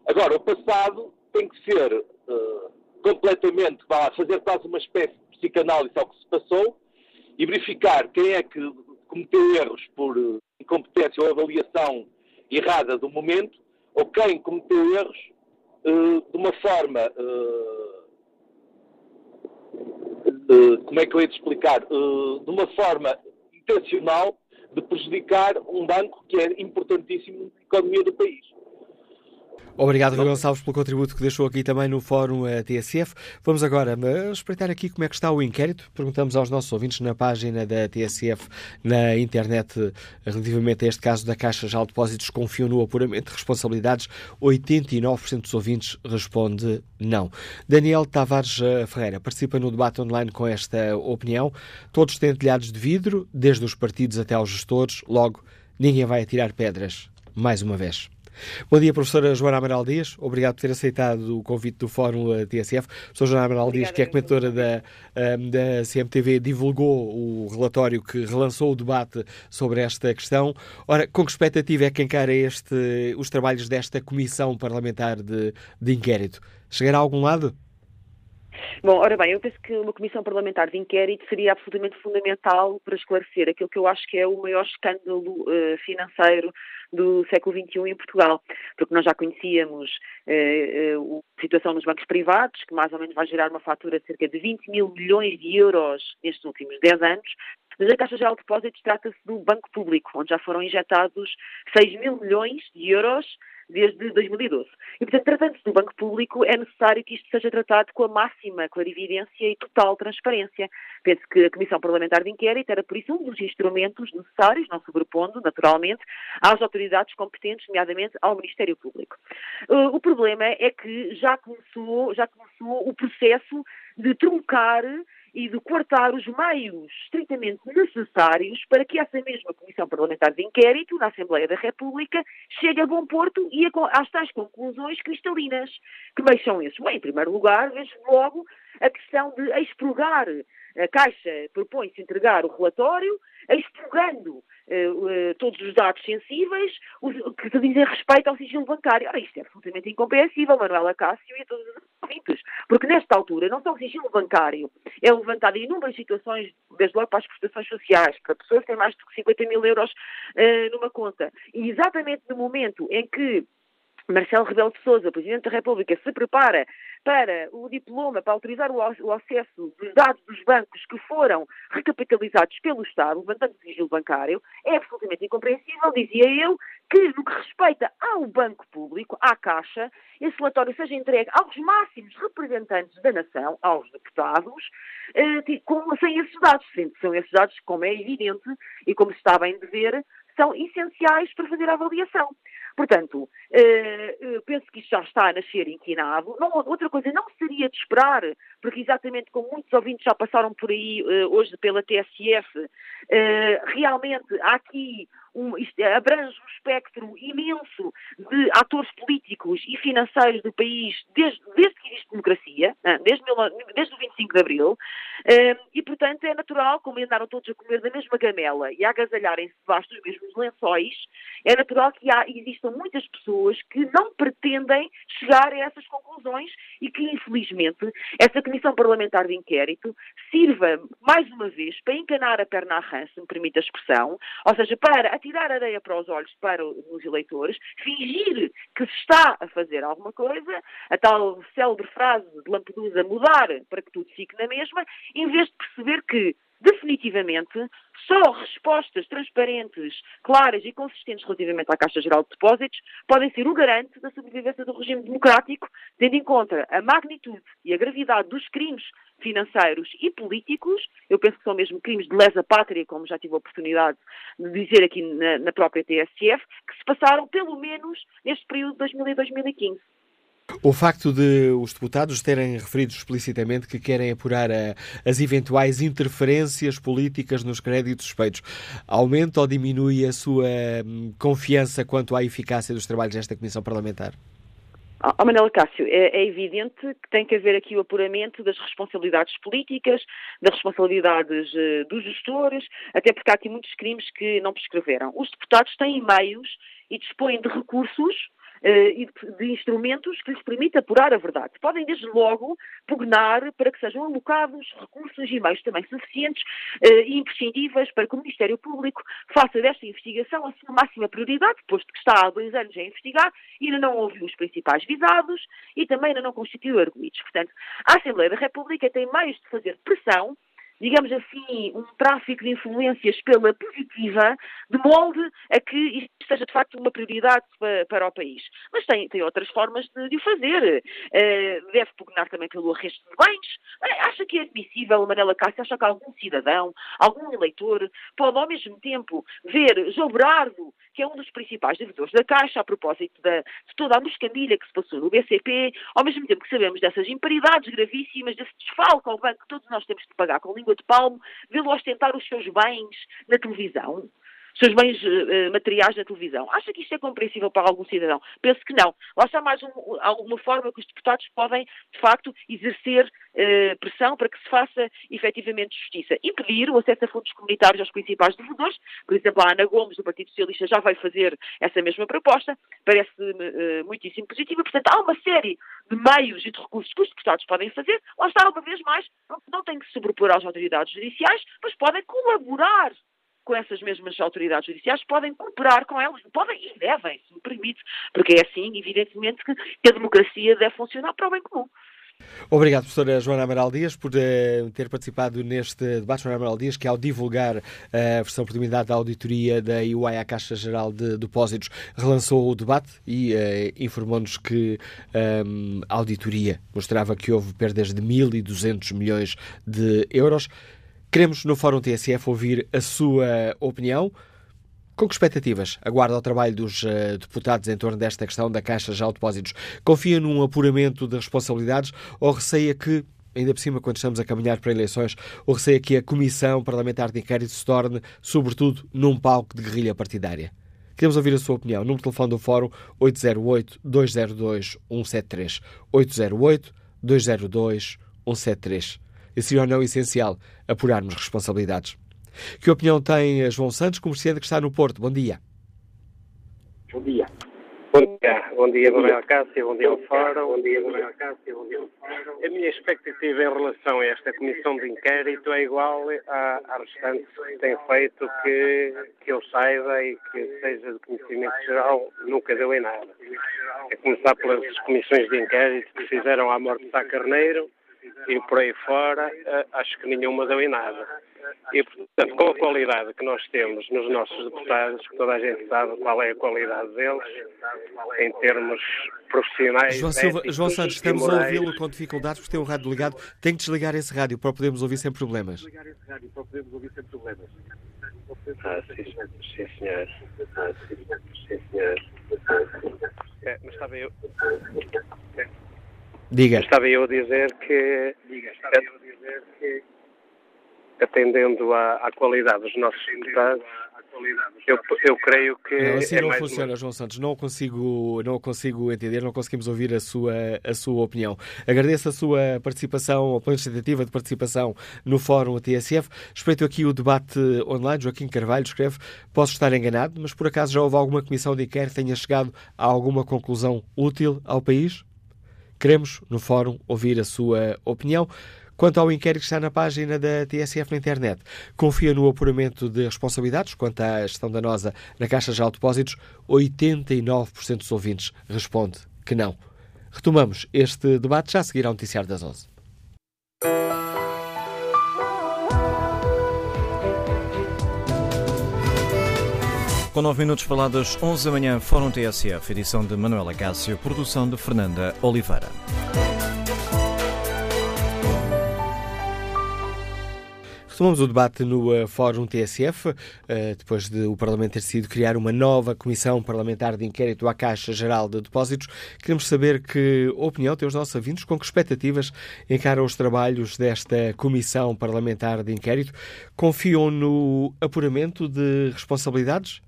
[SPEAKER 7] Agora, o passado tem que ser uh, completamente, vá fazer quase uma espécie de psicanálise ao que se passou e verificar quem é que cometeu erros por incompetência ou avaliação errada do momento ou quem cometeu erros uh, de uma forma. Uh, como é que eu ia te explicar? de uma forma intencional, de prejudicar um banco que é importantíssimo na economia do país.
[SPEAKER 2] Obrigado, Rui Gonçalves, pelo contributo que deixou aqui também no Fórum eh, TSF. Vamos agora espreitar aqui como é que está o inquérito. Perguntamos aos nossos ouvintes na página da TSF na internet relativamente a este caso da Caixa de Depósitos confiam no apuramento de responsabilidades. 89% dos ouvintes responde não. Daniel Tavares eh, Ferreira participa no debate online com esta opinião. Todos têm telhados de vidro, desde os partidos até aos gestores. Logo, ninguém vai atirar pedras. Mais uma vez. Bom dia, professora Joana Amaral Dias. Obrigado por ter aceitado o convite do Fórum TSF. Professora Joana Amaral Obrigada, Dias, que é comentadora da, da CMTV, divulgou o relatório que relançou o debate sobre esta questão. Ora, com que expectativa é que encara este, os trabalhos desta Comissão Parlamentar de, de Inquérito? Chegará a algum lado?
[SPEAKER 8] Bom, ora bem, eu penso que uma comissão parlamentar de inquérito seria absolutamente fundamental para esclarecer aquilo que eu acho que é o maior escândalo uh, financeiro do século XXI em Portugal, porque nós já conhecíamos uh, uh, a situação nos bancos privados, que mais ou menos vai gerar uma fatura de cerca de 20 mil milhões de euros nestes últimos 10 anos, mas a Caixa Geral de Depósitos trata-se do banco público, onde já foram injetados 6 mil milhões de euros desde 2012. E, portanto, tratando-se do banco público, é necessário que isto seja tratado com a máxima clarividência e total transparência. Penso que a Comissão Parlamentar de Inquérito era, por isso, um dos instrumentos necessários, não sobrepondo, naturalmente, às autoridades competentes, nomeadamente ao Ministério Público. Uh, o problema é que já começou, já começou o processo de truncar e de cortar os meios estritamente necessários para que essa mesma Comissão Parlamentar de Inquérito, na Assembleia da República, chegue a bom porto e às tais conclusões cristalinas. Que meios são esses? Bem, em primeiro lugar, vejo logo a questão de expurgar. A Caixa propõe-se entregar o relatório, expurgando uh, todos os dados sensíveis que dizem respeito ao sigilo bancário. Ora, isto é absolutamente incompreensível, Manuela Cássio e a todos os ouvintes, porque nesta altura não só o sigilo bancário é levantado em inúmeras situações, desde logo para as prestações sociais, para pessoas que têm mais de 50 mil euros uh, numa conta, e exatamente no momento em que Marcelo Rebelo de Sousa, Presidente da República, se prepara para o diploma, para autorizar o acesso dos dados dos bancos que foram recapitalizados pelo Estado, levantando o sigilo bancário, é absolutamente incompreensível, dizia eu, que no que respeita ao banco público, à Caixa, esse relatório seja entregue aos máximos representantes da nação, aos deputados, eh, sem esses dados, sendo são esses dados, como é evidente e como se está bem de ver, são essenciais para fazer a avaliação. Portanto, eh, eh, penso que isto já está a nascer inquinado. Não, outra coisa não seria de esperar, porque exatamente como muitos ouvintes já passaram por aí eh, hoje pela TSF, realmente há aqui um, abrange um espectro imenso de atores políticos e financeiros do país desde, desde que existe democracia, né, desde, desde o 25 de Abril, eh, e portanto é natural, como andaram todos a comer da mesma gamela e a agasalharem-se debaixo dos mesmos lençóis, é natural que há, existam muitas pessoas que não pretendem chegar a essas conclusões e que, infelizmente, essa Comissão Parlamentar de Inquérito sirva, mais uma vez, para encanar a perna à rã, se me permite a expressão, ou seja, para atirar areia para os olhos para os eleitores, fingir que se está a fazer alguma coisa, a tal célebre frase de Lampedusa mudar para que tudo fique na mesma, em vez de perceber que definitivamente, só respostas transparentes, claras e consistentes relativamente à Caixa Geral de Depósitos podem ser o garante da sobrevivência do regime democrático, tendo em conta a magnitude e a gravidade dos crimes financeiros e políticos, eu penso que são mesmo crimes de lesa pátria, como já tive a oportunidade de dizer aqui na, na própria TSF, que se passaram pelo menos neste período de 2000 e 2015.
[SPEAKER 2] O facto de os deputados terem referido explicitamente que querem apurar a, as eventuais interferências políticas nos créditos suspeitos aumenta ou diminui a sua hum, confiança quanto à eficácia dos trabalhos desta Comissão Parlamentar?
[SPEAKER 8] Oh, Manuel Cássio, é, é, evidente que tem que haver aqui o apuramento das responsabilidades políticas, das responsabilidades uh, dos gestores, até porque há aqui muitos crimes que não prescreveram. Os deputados têm meios e dispõem de recursos e de instrumentos que lhes permite apurar a verdade. Podem, desde logo, pugnar para que sejam alocados recursos e meios também suficientes eh, e imprescindíveis para que o Ministério Público faça desta investigação a sua máxima prioridade, posto que está há dois anos a investigar ainda não ouviu os principais visados e também ainda não constituiu arguidos. Portanto, a Assembleia da República tem meios de fazer pressão digamos assim, um tráfico de influências pela positiva, de molde a que isto seja de facto uma prioridade para, para o país. Mas tem, tem outras formas de, de o fazer. Uh, deve pugnar também pelo arresto de bens. Uh, acha que é admissível, Manela Cássio, acha que algum cidadão, algum eleitor, pode ao mesmo tempo ver João Berardo, que é um dos principais devedores da Caixa, a propósito da, de toda a moscamilha que se passou no BCP, ao mesmo tempo que sabemos dessas imparidades gravíssimas, desse desfalque ao banco que todos nós temos de pagar com língua de palmo, vê-lo ostentar os seus bens na televisão seus bens uh, materiais na televisão. Acha que isto é compreensível para algum cidadão? Penso que não. Lá está mais um, alguma forma que os deputados podem, de facto, exercer uh, pressão para que se faça efetivamente justiça. Impedir o acesso a fundos comunitários aos principais devedores. Por exemplo, a Ana Gomes, do Partido Socialista, já vai fazer essa mesma proposta. Parece-me uh, muitíssimo positiva. Portanto, há uma série de meios e de recursos que os deputados podem fazer. Lá está, uma vez mais, não, não têm que se sobrepor às autoridades judiciais, mas podem colaborar com essas mesmas autoridades judiciais, podem cooperar com elas, podem e devem, se me permite, porque é assim, evidentemente, que a democracia deve funcionar para o bem comum.
[SPEAKER 2] Obrigado, professora Joana Amaral Dias, por uh, ter participado neste debate. Joana Amaral Dias, que ao divulgar uh, a versão preliminar da auditoria da UI à Caixa Geral de Depósitos, relançou o debate e uh, informou-nos que um, a auditoria mostrava que houve perdas de 1.200 milhões de euros. Queremos, no Fórum TSF, ouvir a sua opinião. Com que expectativas aguarda o trabalho dos uh, deputados em torno desta questão da Caixa de Depósitos? Confia num apuramento de responsabilidades ou receia que, ainda por cima, quando estamos a caminhar para eleições, ou receia que a Comissão Parlamentar de Inquérito se torne, sobretudo, num palco de guerrilha partidária? Queremos ouvir a sua opinião. Número de telefone do Fórum 808-202-173. 808-202-173 e seria ou não essencial apurarmos responsabilidades. Que opinião tem João Santos, comerciante que está no Porto? Bom dia.
[SPEAKER 9] Bom dia. Bom dia, bom dia, Manuel Cássio, bom dia ao Fórum. Bom dia, Manuel Cássio, bom dia ao Fórum. A minha expectativa em relação a esta comissão de inquérito é igual à, à restante que tem feito, que, que eu saiba e que seja de conhecimento geral, nunca deu em nada. É começar pelas comissões de inquérito que fizeram à morte de Sá Carneiro, e por aí fora, eh, acho que nenhuma deu em nada. E, portanto, com a qualidade que nós temos nos nossos deputados, que toda a gente sabe qual é a qualidade deles, em termos profissionais.
[SPEAKER 2] João, Silva, João Santos, estamos a ouvi-lo com dificuldades por ter um rádio ligado. Tem que desligar esse rádio para podermos ouvir sem problemas.
[SPEAKER 9] Ah, sim, sim senhor. Ah, sim, sim, senhor. É, mas estava eu.
[SPEAKER 2] Diga.
[SPEAKER 9] Estava eu a dizer que, Diga, eu a dizer que atendendo à, à, qualidade dos nossos deputados, eu, eu creio que.
[SPEAKER 2] Não, assim
[SPEAKER 9] é
[SPEAKER 2] não funciona, uma... João Santos. Não consigo, não consigo entender, não conseguimos ouvir a sua, a sua opinião. Agradeço a sua participação, a tentativa de participação no Fórum TSF. Respeito aqui o debate online. Joaquim Carvalho escreve: Posso estar enganado, mas por acaso já houve alguma comissão de inquérito que tenha chegado a alguma conclusão útil ao país? Queremos, no fórum, ouvir a sua opinião. Quanto ao inquérito que está na página da TSF na internet, confia no apuramento de responsabilidades quanto à gestão danosa na Caixa de Depósitos? 89% dos ouvintes responde que não. Retomamos este debate já a seguir ao Noticiário das 11.
[SPEAKER 1] Com 9 minutos para lá das 11 da manhã, Fórum TSF, edição de Manuela Cássio, produção de Fernanda Oliveira.
[SPEAKER 2] Retomamos o debate no uh, Fórum TSF, uh, depois de o Parlamento ter decidido criar uma nova Comissão Parlamentar de Inquérito à Caixa Geral de Depósitos. Queremos saber que opinião têm os nossos ouvintes, com que expectativas encaram os trabalhos desta Comissão Parlamentar de Inquérito. Confiam no apuramento de responsabilidades?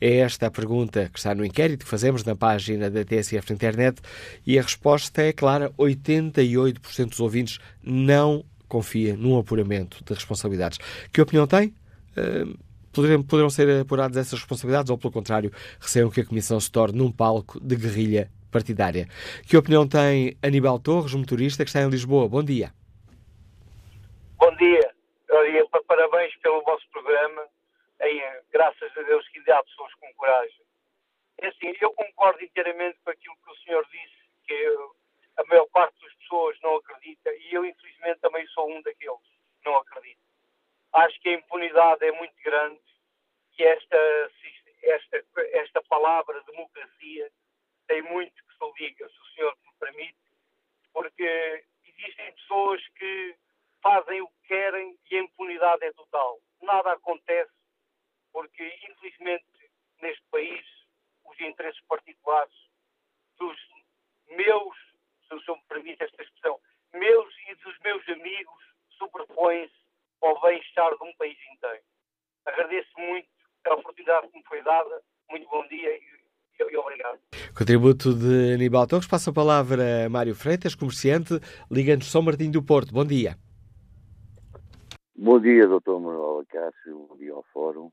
[SPEAKER 2] É esta a pergunta que está no inquérito que fazemos na página da TSF na internet e a resposta é clara: 88% dos ouvintes não confia num apuramento de responsabilidades. Que opinião tem? Uh, poderão, poderão ser apuradas essas responsabilidades ou, pelo contrário, receiam que a Comissão se torne num palco de guerrilha partidária. Que opinião tem Aníbal Torres, motorista que está em Lisboa? Bom dia.
[SPEAKER 10] Bom dia. Parabéns pelo vosso programa em, graças a Deus que ainda há pessoas com coragem. É assim, eu concordo inteiramente com aquilo que o senhor disse, que eu, a maior parte das pessoas não acredita, e eu infelizmente também sou um daqueles, não acredito. acho que a impunidade é muito grande e esta, esta, esta palavra democracia tem muito que se liga, se o senhor me permite, porque existem pessoas que fazem o que querem e a impunidade é total. Nada acontece porque, infelizmente, neste país, os interesses particulares dos meus, se senhor me permite esta expressão, meus e dos meus amigos superpõem-se ao bem-estar de um país inteiro. Agradeço muito a oportunidade que me foi dada. Muito bom dia e, obrigado.
[SPEAKER 2] Contributo de Aníbal Torres. Passa a palavra a Mário Freitas, comerciante, ligando São Martinho do Porto. Bom dia.
[SPEAKER 11] Bom dia, Dr. Manuel Cássio. Bom dia ao Fórum.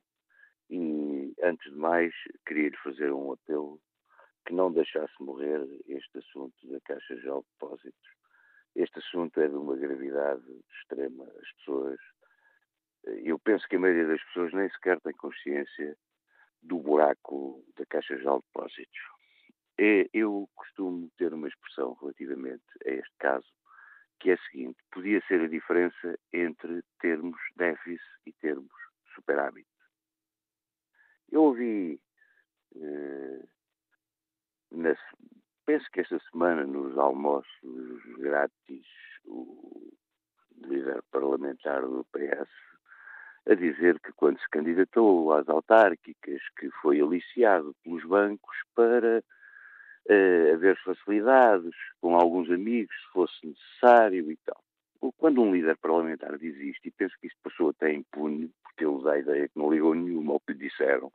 [SPEAKER 11] E, antes de mais, queria-lhe fazer um apelo que não deixasse morrer este assunto da Caixa de Depósitos. Este assunto é de uma gravidade extrema. As pessoas, eu penso que a maioria das pessoas nem sequer tem consciência do buraco da Caixa de Depósitos. É, eu costumo ter uma expressão relativamente a este caso, que é a seguinte: podia ser a diferença entre termos déficit e termos superávit. Eu ouvi, eh, penso que esta semana, nos almoços grátis, o líder parlamentar do PS a dizer que quando se candidatou às autárquicas, que foi aliciado pelos bancos para uh, haver facilidades com alguns amigos, se fosse necessário e tal. Quando um líder parlamentar diz isto, e penso que isto passou até impune, porque ele dá a ideia que não ligou nenhuma ao que lhe disseram,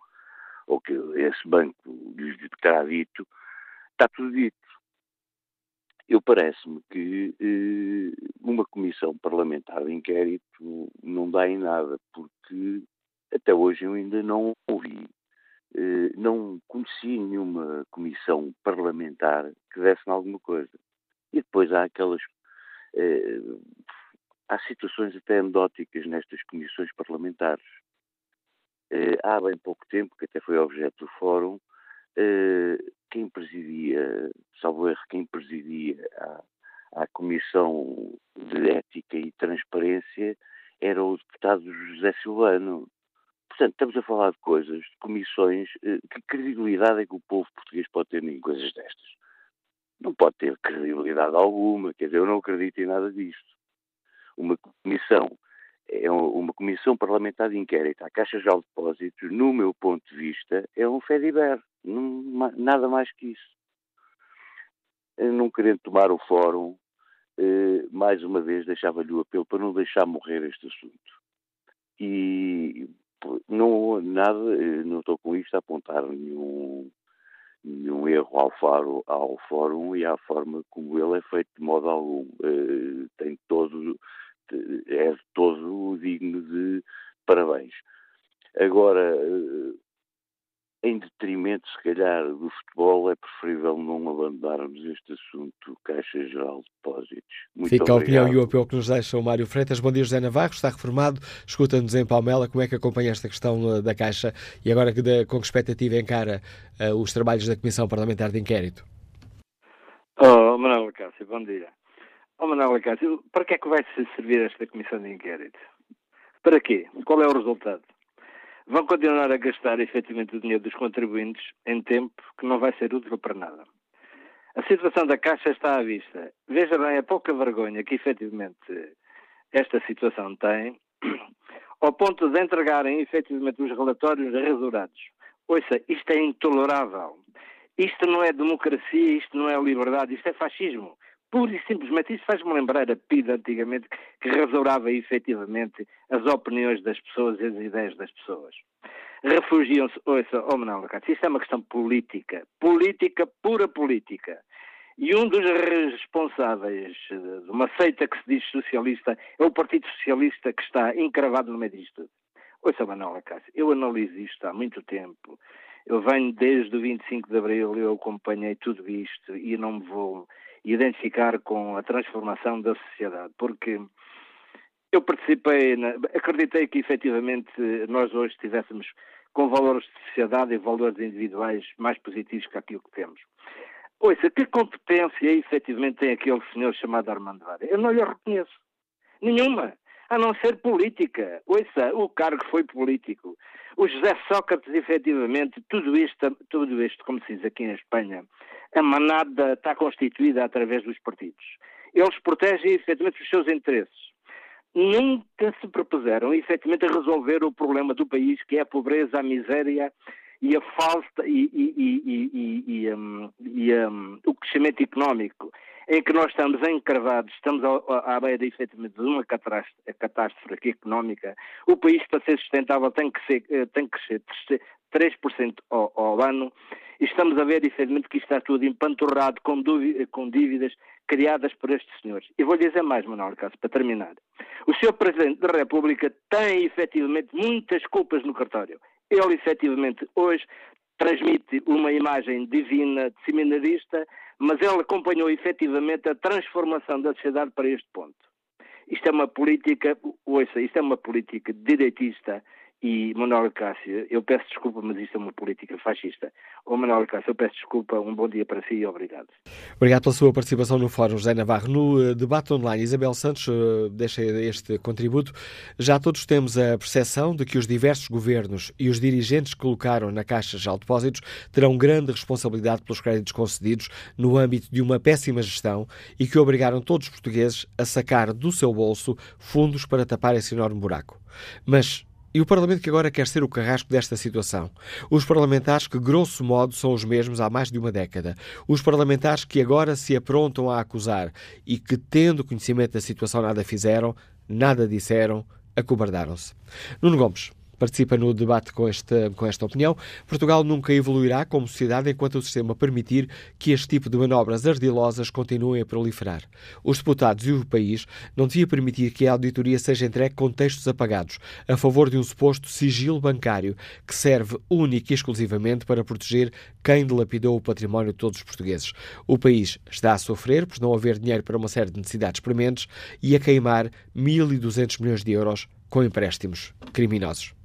[SPEAKER 11] ou que esse banco lhes terá dito, está tudo dito. Eu parece-me que eh, uma comissão parlamentar de inquérito não dá em nada, porque até hoje eu ainda não ouvi, eh, não conheci nenhuma comissão parlamentar que desse alguma coisa. E depois há aquelas. Eh, há situações até anedóticas nestas comissões parlamentares. Eh, há bem pouco tempo, que até foi objeto do fórum, eh, quem presidia, salvo erro, quem presidia a, a Comissão de Ética e Transparência era o deputado José Silvano. Portanto, estamos a falar de coisas, de comissões, que credibilidade é que o povo português pode ter em coisas destas? Não pode ter credibilidade alguma, quer dizer, eu não acredito em nada disto. Uma comissão é uma comissão parlamentar de inquérito à Caixa de Depósitos, no meu ponto de vista, é um fediver. nada mais que isso. Não querendo tomar o fórum, eh, mais uma vez deixava-lhe o apelo para não deixar morrer este assunto. E não, nada, eh, não estou com isto a apontar nenhum, nenhum erro ao, faro, ao fórum e à forma como ele é feito de modo algum. Eh, tem todo é todo digno de parabéns. Agora, eh, em detrimento, se calhar, do futebol, é preferível não abandonarmos este assunto Caixa Geral de Depósitos.
[SPEAKER 2] Muito Fica obrigado. a opinião e o apelo que nos deixa o Mário Freitas. Bom dia, José Navarro, está reformado, escuta-nos em Palmela. Como é que acompanha esta questão eh, da Caixa e agora com que expectativa encara uh, os trabalhos da Comissão Parlamentar de Inquérito?
[SPEAKER 12] Oh, Manuel Cássio, bom dia. Oh, Manuel Acácio, para que é que vai -se servir esta comissão de inquérito? Para quê? Qual é o resultado? Vão continuar a gastar efetivamente o dinheiro dos contribuintes em tempo que não vai ser útil para nada. A situação da Caixa está à vista. Veja bem a pouca vergonha que efetivamente esta situação tem, ao ponto de entregarem efetivamente os relatórios rasurados. Ouça, isto é intolerável. Isto não é democracia, isto não é liberdade, isto é fascismo pura e simplesmente, isso faz-me lembrar a PIDE antigamente, que razourava efetivamente as opiniões das pessoas e as ideias das pessoas. Refugiam-se, ouça, oh Manuel Lacates, isto é uma questão política, política, pura política. E um dos responsáveis de uma seita que se diz socialista é o Partido Socialista que está encravado no meio disto tudo. Ouça, Manuel Lacates, eu analiso isto há muito tempo. Eu venho desde o 25 de Abril, eu acompanhei tudo isto e não me vou identificar com a transformação da sociedade, porque eu participei, na, acreditei que efetivamente nós hoje estivéssemos com valores de sociedade e valores individuais mais positivos que aquilo que temos. Ouça, que competência efetivamente tem aquele senhor chamado Armando Vara? Eu não lhe reconheço. Nenhuma. a não ser política. Ouça, o cargo foi político. O José Sócrates, efetivamente, tudo isto, tudo isto, como se diz aqui em Espanha, a manada está constituída através dos partidos. Eles protegem, efetivamente, os seus interesses. Nunca se propuseram, efetivamente, a resolver o problema do país, que é a pobreza, a miséria e a falta e, e, e, um, um, o crescimento económico em que nós estamos encravados, estamos à, beira efetivamente de uma catástrofe, catástrofe económica, o país para ser sustentável tem que, ser, eh, tem que crescer 3% ao, ao ano e estamos a ver efetivamente que está tudo empanturrado com, com dívidas criadas por estes senhores. E vou dizer mais, Manuel Cássio, para terminar. O Sr. Presidente da República tem efetivamente muitas culpas no cartório. Ele efetivamente hoje transmite uma imagem divina, disseminarista, mas ele acompanhou efetivamente a transformação da sociedade para este ponto. Isto é uma política, ouça, isto é uma política direitista e Manuel Cássio, eu peço desculpa, mas isto é uma política fascista. Ô Manuel Cássio, eu peço desculpa, um bom dia para si e obrigado.
[SPEAKER 2] Obrigado pela sua participação no Fórum, José Navarro. No uh, debate online, Isabel Santos uh, deixa este contributo. Já todos temos a percepção de que os diversos governos e os dirigentes que colocaram na Caixa de Depósitos terão grande responsabilidade pelos créditos concedidos no âmbito de uma péssima gestão e que obrigaram todos os portugueses a sacar do seu bolso fundos para tapar esse enorme buraco. Mas e o Parlamento que agora quer ser o carrasco desta situação. Os parlamentares que, grosso modo, são os mesmos há mais de uma década. Os parlamentares que agora se aprontam a acusar e que, tendo conhecimento da situação, nada fizeram, nada disseram, acobardaram-se. Nuno Gomes participa no debate com esta, com esta opinião. Portugal nunca evoluirá como sociedade enquanto o sistema permitir que este tipo de manobras ardilosas continuem a proliferar. Os deputados e o país não deviam permitir que a auditoria seja entregue com textos apagados, a favor de um suposto sigilo bancário que serve única e exclusivamente para proteger quem dilapidou o património de todos os portugueses. O país está a sofrer por não haver dinheiro para uma série de necessidades prementes e a queimar 1.200 milhões de euros com empréstimos criminosos.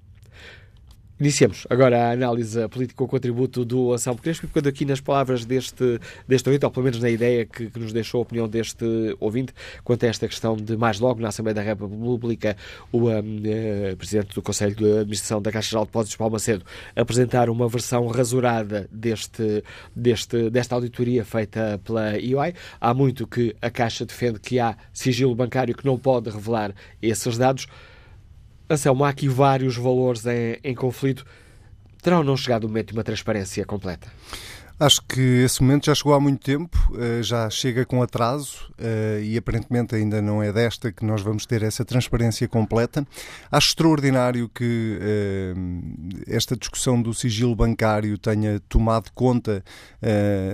[SPEAKER 2] Iniciamos agora a análise política com o contributo do Anselmo Crespo, ficando aqui nas palavras deste, deste ouvinte, ou pelo menos na ideia que, que, nos deixou a opinião deste ouvinte, quanto a esta questão de mais logo na Assembleia da República, o um, eh, Presidente do Conselho de Administração da Caixa Geral de Depósitos, Paulo Macedo, apresentar uma versão rasurada deste, deste, desta auditoria feita pela EY. Há muito que a Caixa defende que há sigilo bancário que não pode revelar esses dados. Anselmo, há aqui vários valores em, em conflito. Terá ou não chegado o momento de uma transparência completa?
[SPEAKER 13] Acho que esse momento já chegou há muito tempo, eh, já chega com atraso eh, e aparentemente ainda não é desta que nós vamos ter essa transparência completa. Acho extraordinário que eh, esta discussão do sigilo bancário tenha tomado conta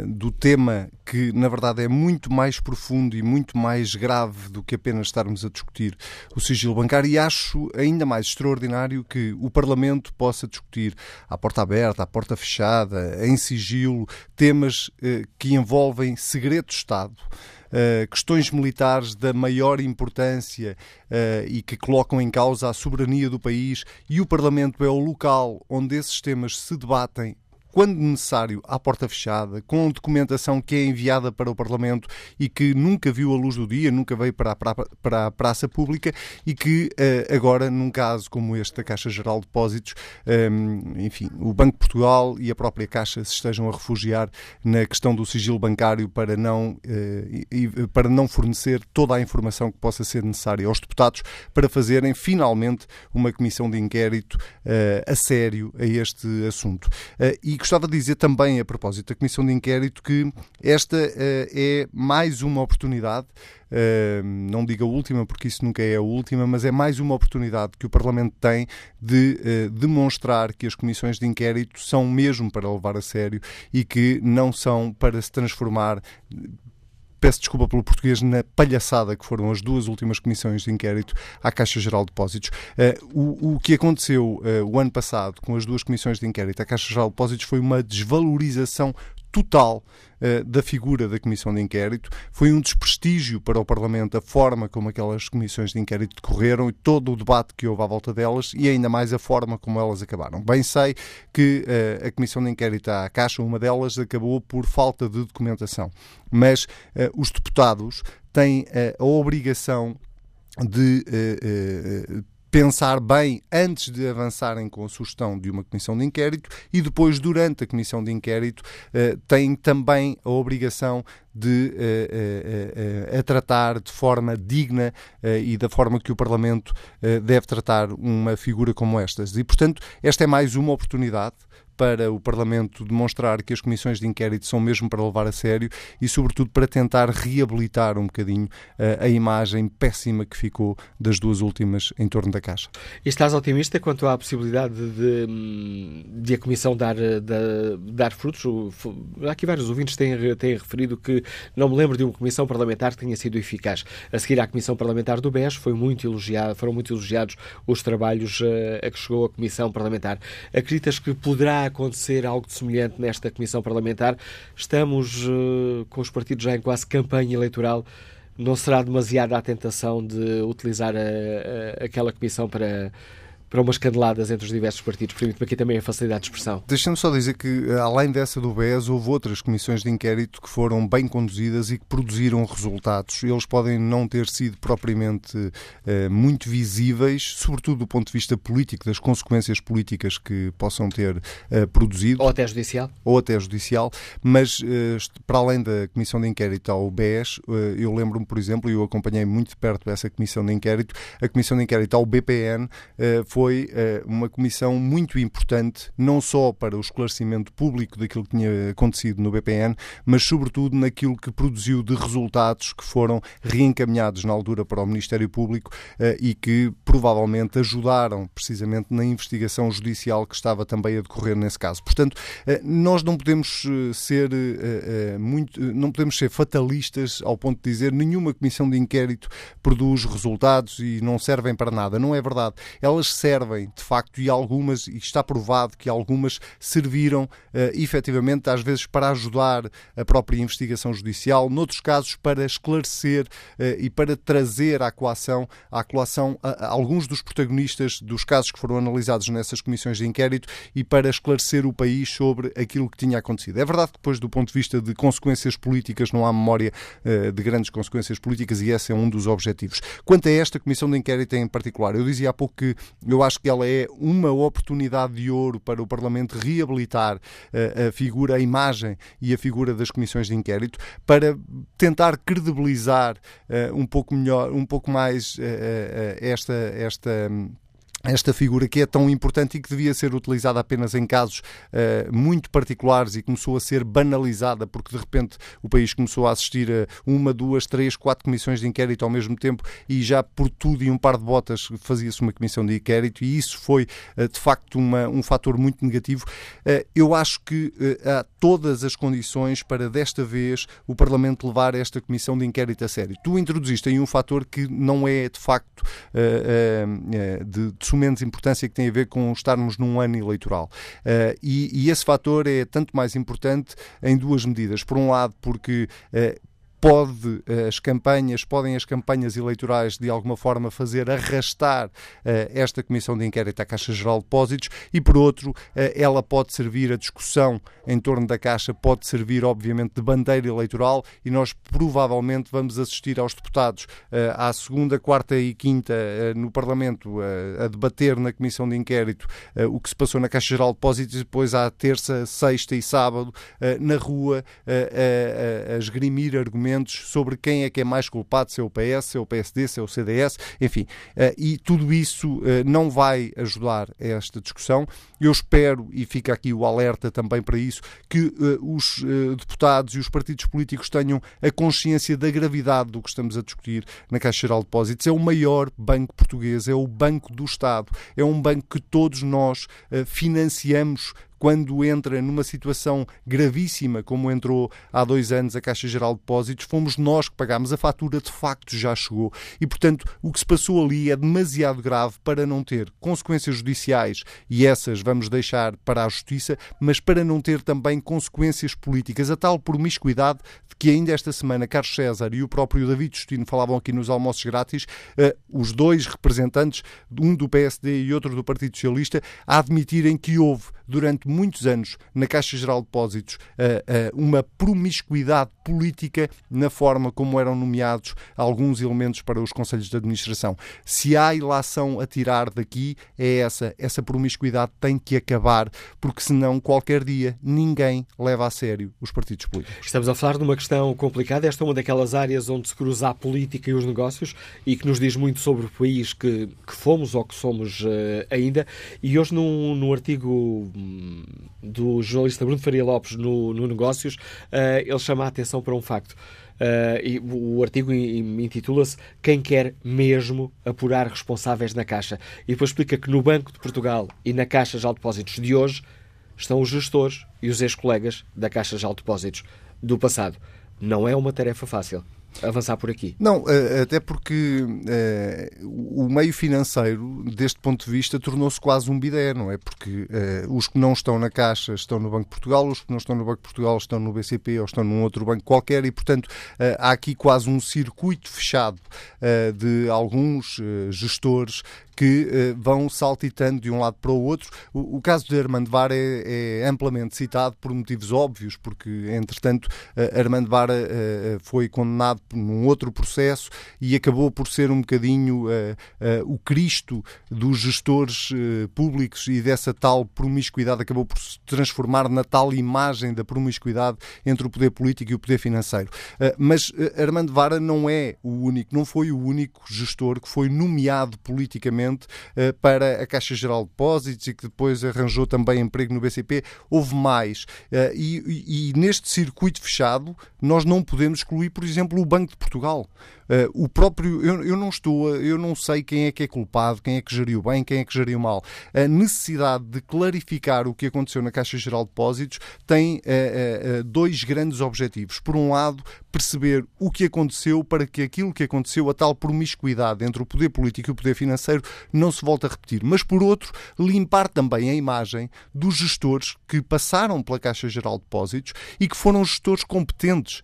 [SPEAKER 13] do tema que, na verdade, é muito mais profundo e muito mais grave do que apenas estarmos a discutir o sigilo bancário. E acho ainda mais extraordinário que o Parlamento possa discutir à porta aberta, à porta fechada, em sigilo temas eh, que envolvem segredo de Estado. Uh, questões militares da maior importância uh, e que colocam em causa a soberania do país, e o Parlamento é o local onde esses temas se debatem quando necessário, à porta fechada, com documentação que é enviada para o Parlamento e que nunca viu a luz do dia, nunca veio para a, para a praça pública e que eh, agora, num caso como este da Caixa Geral de Depósitos, ehm, enfim, o Banco de Portugal e a própria Caixa se estejam a refugiar na questão do sigilo bancário para não, eh, para não fornecer toda a informação que possa ser necessária aos deputados para fazerem finalmente uma comissão de inquérito eh, a sério a este assunto. E gostava de dizer também, a propósito da Comissão de Inquérito, que esta uh, é mais uma oportunidade, uh, não digo a última, porque isso nunca é a última, mas é mais uma oportunidade que o Parlamento tem de uh, demonstrar que as comissões de inquérito são mesmo para levar a sério e que não são para se transformar peço desculpa pelo português, na palhaçada que foram as duas últimas comissões de inquérito à Caixa Geral de Depósitos. Uh, o, o, que aconteceu uh, o ano passado com as duas comissões de inquérito à Caixa Geral de Depósitos foi uma desvalorização total uh, da figura da Comissão de Inquérito. Foi um desprestígio para o Parlamento a forma como aquelas comissões de inquérito decorreram e todo o debate que houve à volta delas e ainda mais a forma como elas acabaram. Bem sei que uh, a Comissão de Inquérito à Caixa, uma delas, acabou por falta de documentação. Mas uh, os deputados têm a obrigação de uh, pensar bem antes de avançarem com a sugestão de uma comissão de inquérito e depois, durante a comissão de inquérito, uh, têm também a obrigação de uh, uh, a tratar de forma digna e da forma que o Parlamento deve tratar uma figura como estas. E, portanto, esta é mais uma oportunidade para o Parlamento demonstrar que as comissões de inquérito são mesmo para levar a sério e, sobretudo, para tentar reabilitar um bocadinho uh, a imagem péssima que ficou das duas últimas em torno da Caixa.
[SPEAKER 2] E estás otimista quanto à possibilidade de, hum, de a Comissão dar, de, dar frutos? Aqui vários ouvintes têm, têm referido que não me lembro de uma comissão parlamentar que tenha sido eficaz. A seguir à Comissão Parlamentar do BES foi muito elogiado, foram muito elogiados os trabalhos uh, a que chegou a Comissão Parlamentar. Acreditas que poderá acontecer algo semelhante nesta Comissão Parlamentar. Estamos uh, com os partidos já em quase campanha eleitoral. Não será demasiada a tentação de utilizar a, a, aquela comissão para para umas candeladas entre os diversos partidos. Permite-me aqui também a facilidade de expressão.
[SPEAKER 13] Deixa-me só dizer que, eh, além dessa do BES, houve outras comissões de inquérito que foram bem conduzidas e que produziram resultados. Eles podem não ter sido propriamente uh, muito visíveis, sobretudo do ponto de vista político, das consequências políticas que possam ter uh, produzido.
[SPEAKER 2] Ou até judicial.
[SPEAKER 13] Ou até judicial. Mas, uh, para além da comissão de inquérito ao BES, eu lembro-me, por exemplo, e eu acompanhei muito de perto essa comissão de inquérito, a comissão de inquérito ao BPN foi foi uh, uma comissão muito importante, não só para o esclarecimento público daquilo que tinha acontecido no BPN, mas sobretudo naquilo que produziu de resultados que foram reencaminhados na altura para o Ministério Público uh, e que provavelmente ajudaram precisamente na investigação judicial que estava também a decorrer nesse caso. Portanto, uh, nós não podemos ser muito, não podemos ser fatalistas ao ponto de dizer nenhuma comissão de inquérito produz resultados e não servem para nada. Não é verdade. Elas servem servem, de facto, e algumas, e está provado que algumas serviram uh, efetivamente, às vezes, para ajudar a própria investigação judicial, noutros casos, para esclarecer uh, e para trazer à coação, à coação a, a alguns dos protagonistas dos casos que foram analisados nessas comissões de inquérito e para esclarecer o país sobre aquilo que tinha acontecido. É verdade que, depois, do ponto de vista de consequências políticas, não há memória uh, de grandes consequências políticas e esse é um dos objetivos. Quanto a esta comissão de inquérito em particular, eu dizia há pouco que eu acho que ela é uma oportunidade de ouro para o Parlamento reabilitar uh, a figura, a imagem e a figura das comissões de inquérito para tentar credibilizar uh, um pouco melhor, um pouco mais uh, esta esta esta figura que é tão importante e que devia ser utilizada apenas em casos uh, muito particulares e começou a ser banalizada porque de repente o país começou a assistir a uma, duas, três, quatro comissões de inquérito ao mesmo tempo e já por tudo e um par de botas fazia-se uma comissão de inquérito e isso foi uh, de facto uma, um fator muito negativo. Uh, eu acho que há todas as condições para desta vez o Parlamento levar esta comissão de inquérito a sério. Tu introduziste aí um fator que não é de facto de, de menos importância que tem a ver com estarmos num ano eleitoral. Uh, e, e, esse fator é tanto mais importante em duas medidas. Por um lado, porque uh, pode eh, as campanhas, podem as campanhas eleitorais de alguma forma fazer arrastar uh, esta comissão de inquérito à Caixa Geral de Depósitos e por outro, uh, ela pode servir a discussão em torno da Caixa, pode servir obviamente de bandeira eleitoral e nós provavelmente vamos assistir aos deputados uh, à segunda, quarta e quinta no Parlamento a debater na comissão de inquérito o que se passou na Caixa Geral de Depósitos e depois à terça, sexta e sábado na rua a, esgrimir argumentos sobre quem é que é mais culpado, se é o PS, se é o PSD, se é o CDS, enfim. Eh, e tudo isso eh, não vai ajudar a esta discussão. Eu espero, e fica aqui o alerta também para isso, que eh, os deputados e os partidos políticos tenham a consciência da gravidade do que estamos a discutir na Caixa Geral de Depósitos. É o maior banco português, é o banco do Estado, é um banco que todos nós financiamos quando entra numa situação gravíssima, como entrou há dois anos a Caixa Geral de Depósitos, fomos nós que pagámos. A fatura de facto já chegou. E, portanto, o que se passou ali é demasiado grave para não ter consequências judiciais, e essas vamos deixar para a Justiça, mas para não ter também consequências políticas. A tal promiscuidade de que ainda esta semana Carlos César e o próprio David Justino falavam aqui nos almoços grátis, uh, os dois representantes, um do PSD e outro do Partido Socialista, a admitirem que houve durante muitos anos na Caixa Geral de Depósitos uma promiscuidade política na forma como eram nomeados alguns elementos para os conselhos de administração. Se há ilação a tirar daqui, é essa. Essa promiscuidade tem que acabar, porque senão qualquer dia ninguém leva a sério os partidos políticos.
[SPEAKER 2] Estamos a falar de uma questão complicada. Esta é uma daquelas áreas onde se cruza a política e os negócios e que nos diz muito sobre o país que, que fomos ou que somos uh, ainda. E hoje, num, num artigo hum, do jornalista Bruno Faria Lopes no, no Negócios, uh, ele chama a atenção para um facto. Uh, e o artigo intitula-se Quem quer mesmo apurar responsáveis na Caixa. E depois explica que no Banco de Portugal e na Caixa de Depósitos de hoje estão os gestores e os ex-colegas da Caixa de Depósitos do passado. Não é uma tarefa fácil avançar por aqui.
[SPEAKER 13] Não, eh, até porque uh, o meio financeiro, deste ponto de vista, tornou-se quase um bidé, não é? Porque uh, os que não estão na Caixa estão no Banco de Portugal, os que não estão no Banco de Portugal estão no BCP ou estão num outro banco qualquer e, portanto, há aqui quase um circuito fechado de alguns gestores que uh, vão saltitando de um lado para o outro. O, o caso de Armando Vara é, é, amplamente citado por motivos óbvios, porque, entretanto, uh, Armando Vara uh, foi condenado num outro processo e acabou por ser um bocadinho o Cristo dos gestores públicos e dessa tal promiscuidade, acabou por se transformar na tal imagem da promiscuidade entre o poder político e o poder financeiro. mas Armando Vara não é o único, não foi o único gestor que foi nomeado politicamente uh, para a Caixa Geral de Depósitos e que depois arranjou também emprego no BCP. Houve mais. Uh, e, e, e neste circuito fechado, nós não podemos excluir, por exemplo, o Banco de Portugal. Uh, o próprio, eu, eu, não estou, eu não sei quem é que é culpado, quem é que geriu bem, quem é que geriu mal. A necessidade de clarificar o que aconteceu na Caixa Geral de Depósitos tem uh, uh, dois grandes objetivos. Por um lado, perceber o que aconteceu para que aquilo que aconteceu, a tal promiscuidade entre o poder político e o poder financeiro, não se volte a repetir. Mas, por outro, limpar também a imagem dos gestores que passaram pela Caixa Geral de Depósitos e que foram gestores competentes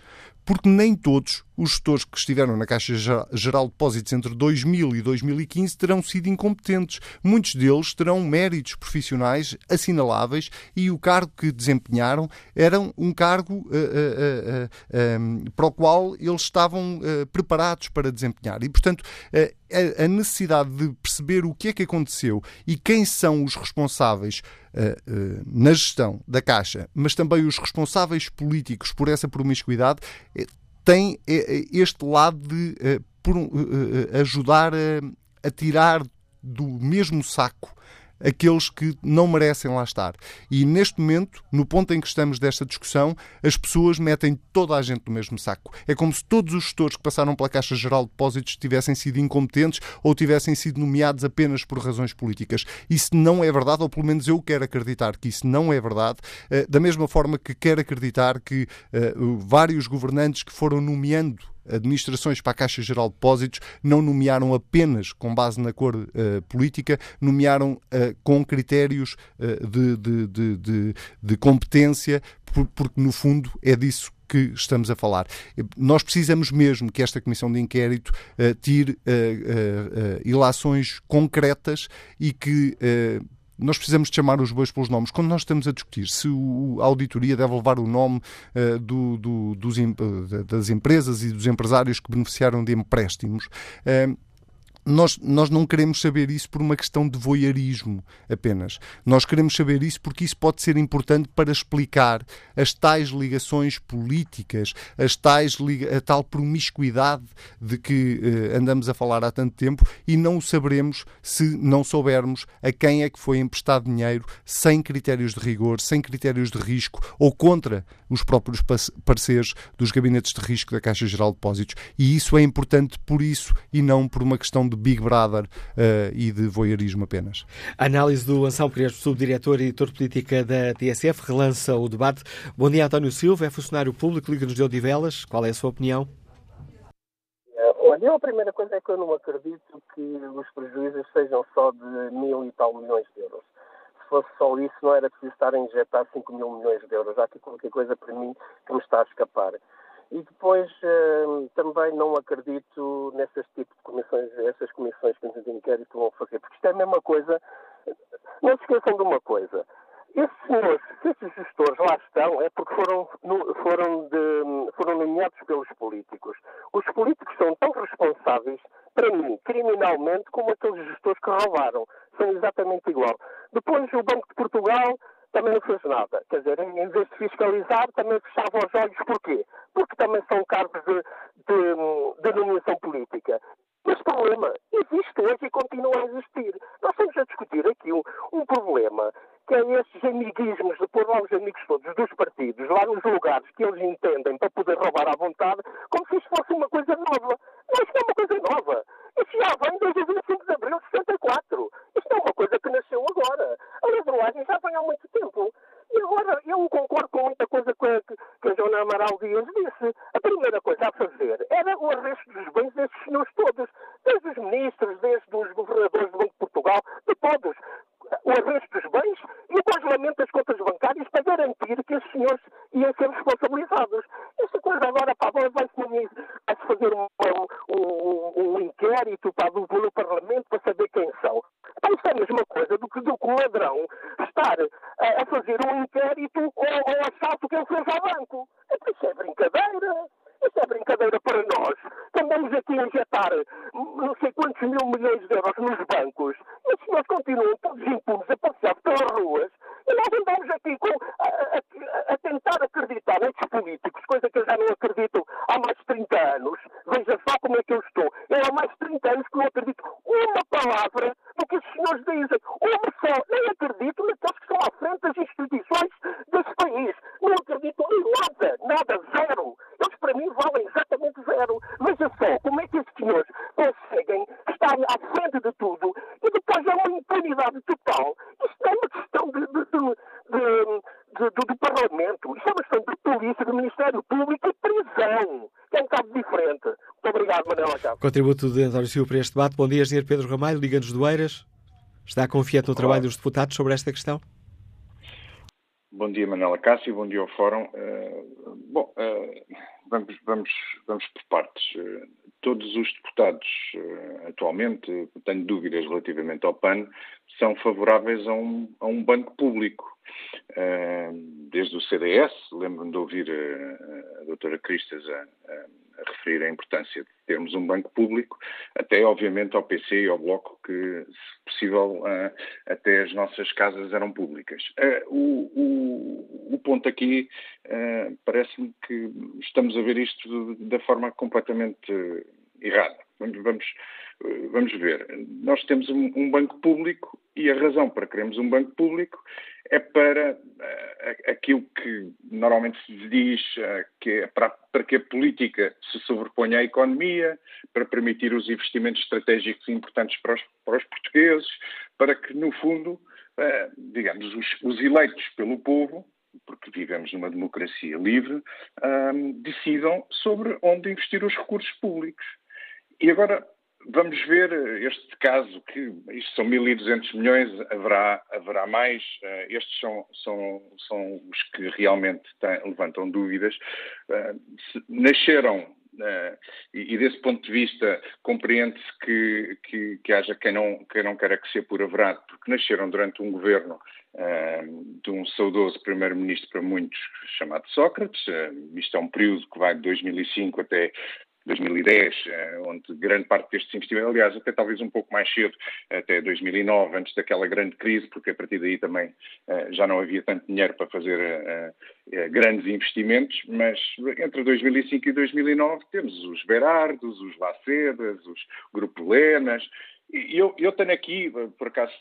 [SPEAKER 13] porque nem todos os gestores que estiveram na Caixa Geral de Depósitos entre 2000 e 2015 terão sido incompetentes. Muitos deles terão méritos profissionais assinaláveis e o cargo que desempenharam era um cargo uh, uh, uh, um, para o qual eles estavam eh, preparados para desempenhar. E, portanto, eh, a necessidade de perceber o que é que aconteceu e quem são os responsáveis uh, na gestão da Caixa, mas também os responsáveis políticos por essa promiscuidade, uh, tem este lado de por, ajudar a, a tirar do mesmo saco aqueles que não merecem lá estar. E neste momento, no ponto em que estamos desta discussão, as pessoas metem toda a gente no mesmo saco. É como se todos os gestores que passaram pela Caixa Geral de Depósitos tivessem sido incompetentes ou tivessem sido nomeados apenas por razões políticas. Isso não é verdade, ou pelo menos eu quero acreditar que isso não é verdade, eh, da mesma forma que quero acreditar que eh, vários governantes que foram nomeando administrações para a Caixa Geral de Depósitos não nomearam apenas com base na cor uh, política, nomearam uh, com critérios uh, de, de, de, de, competência, porque no fundo é disso que estamos a falar. Nós precisamos mesmo que esta comissão de inquérito tire ilações concretas e que nós precisamos chamar os bois pelos nomes. Quando nós estamos a discutir se a auditoria deve levar o nome uh, do, do, dos, das empresas e dos empresários que beneficiaram de empréstimos, uh, nós, nós não queremos saber isso por uma questão de voyeurismo apenas. Nós queremos saber isso porque isso pode ser importante para explicar as tais ligações políticas, as tais, a tal promiscuidade de que eh, andamos a falar há tanto tempo e não o saberemos se não soubermos a quem é que foi emprestado dinheiro sem critérios de rigor, sem critérios de risco ou contra os próprios parceiros dos gabinetes de risco da Caixa Geral de Depósitos. E isso é importante por isso e não por uma questão de Big Brother uh, e de voyeurismo apenas.
[SPEAKER 2] A análise do Anselmo Crespo, subdiretor e editor de política da TSF, relança o debate. Bom dia, António Silva, é funcionário público, Liga-nos de Odivelas. Qual é a sua opinião?
[SPEAKER 14] Eh, olha, a primeira coisa é que eu não acredito que os prejuízos sejam só de mil e tal milhões de euros. Se fosse só isso, não era preciso estar a injetar 5 mil milhões de euros. Há aqui qualquer coisa para mim que me está a escapar. E depois hum, também não acredito nesses tipos de comissões, essas comissões que de inquérito vão fazer, porque isto é a mesma coisa. Não se esqueçam de uma coisa. Esses senhores, esses gestores lá estão, é porque foram, foram, de, foram nomeados pelos políticos. Os políticos são tão responsáveis, para mim, criminalmente, como aqueles gestores que roubaram. São exatamente igual. Depois, o Banco de Portugal também não fez nada. Quer dizer, em vez de fiscalizar, também fechava os olhos. Porquê? Também são cargos de, de, de nomeação política. Mas problema existe hoje e continua a existir. Nós estamos a discutir aqui um, um problema que é esses amiguismos de pôr lá os amigos todos dos partidos, lá nos lugares que eles entendem para poder roubar à vontade, como se isto fosse uma coisa nova. Não, isto é uma coisa nova. Isso já vem desde o 25 de abril de 64. Isto não é uma coisa que nasceu agora. A ladroagem já vem há muito tempo. E agora, eu concordo com muita coisa que, que, que a Joana Amaral Dias disse. A primeira coisa a fazer era o arresto dos bens desses senhores todos. Desde os ministros, desde os governadores do Banco de Portugal, de todos o arresto dos bens e o congelamento das contas bancárias para garantir que esses senhores iam ser responsabilizados. Esta coisa agora, pá, vai-se vai fazer um, um, um, inquérito pá, do, no Parlamento para saber quem são. Pá, isso é a mesma coisa do que, do que o ladrão estar a, a fazer um inquérito ou, ou assalto que ele fez ao banco. Isso é brincadeira. Isso é brincadeira para nós. Andamos aqui a injetar não sei quantos mil milhões de euros nos bancos e os senhores continuam todos impunes a passear pelas ruas e nós andamos aqui com, a, a, a, tentar acreditar nestes políticos, coisa que eu já não acredito há mais de 30 anos. Veja só como é que eu estou. Eu há mais de 30 anos que não acredito uma palavra do que os senhores dizem. Uma só. Nem acredito naqueles que estão à frente das instituições deste país. Não acredito em nada. Nada. Zero. Eles para mim valem exatamente zero. Veja só como é que estes senhores conseguem estar à frente de tudo e depois há uma impunidade total. Isto não é uma questão de, de, de, do, do, Parlamento. Isto é uma questão de polícia, do Ministério Público e prisão, que é um bocado diferente. Muito obrigado, Manuel Acabo.
[SPEAKER 2] Contributo de António Silva para este debate. Bom dia, Sr. Pedro Ramalho, Liga-nos do Eiras. Está confiante no Olá. trabalho dos deputados sobre esta questão?
[SPEAKER 15] Bom dia, Manela Cássio, bom dia ao Fórum. Uh, bom, uh, vamos, vamos, vamos por partes. Uh, todos os deputados atualmente, tenho dúvidas relativamente ao PAN, são favoráveis a um, a um banco público. desde o CDS, lembro-me de ouvir a, a doutora Cristas a a referir a importância de termos um banco público, até obviamente ao PC e ao Bloco, que, se possível, uh, até as nossas casas eram públicas. Uh, o, o, o, ponto aqui uh, parece-me que estamos a ver isto da forma completamente errada. Vamos, vamos, vamos ver. Nós temos um, um banco público e a razão para queremos um banco público é para uh, aquilo que normalmente se diz uh, que é para, para, que a política se sobreponha à economia, para permitir os investimentos estratégicos importantes para os, para os portugueses, para que, no fundo, uh, digamos, os, os, eleitos pelo povo, porque vivemos numa democracia livre, decidam sobre onde investir os recursos públicos. E agora, Vamos ver este caso, que isto são 1.200 milhões, haverá, haverá mais. Uh, estes são, são, são os que realmente têm, levantam dúvidas. Uh, nasceram, uh, e, e, desse ponto de vista, compreende-se que, que, que, haja quem não, quem não queira que seja por verdade, porque nasceram durante um governo de um saudoso primeiro-ministro para muitos, chamado Sócrates. isto é um período que vai de 2005 até 2010, eh, onde grande parte destes investimentos, aliás, até talvez um pouco mais cedo, até 2009, antes daquela grande crise, porque a partir daí também eh, já não havia tanto dinheiro para fazer eh, grandes investimentos, mas entre 2005 e 2009 temos os Berardos, os Lacedas, os Grupo Lenas, e eu, eu tenho aqui, por acaso,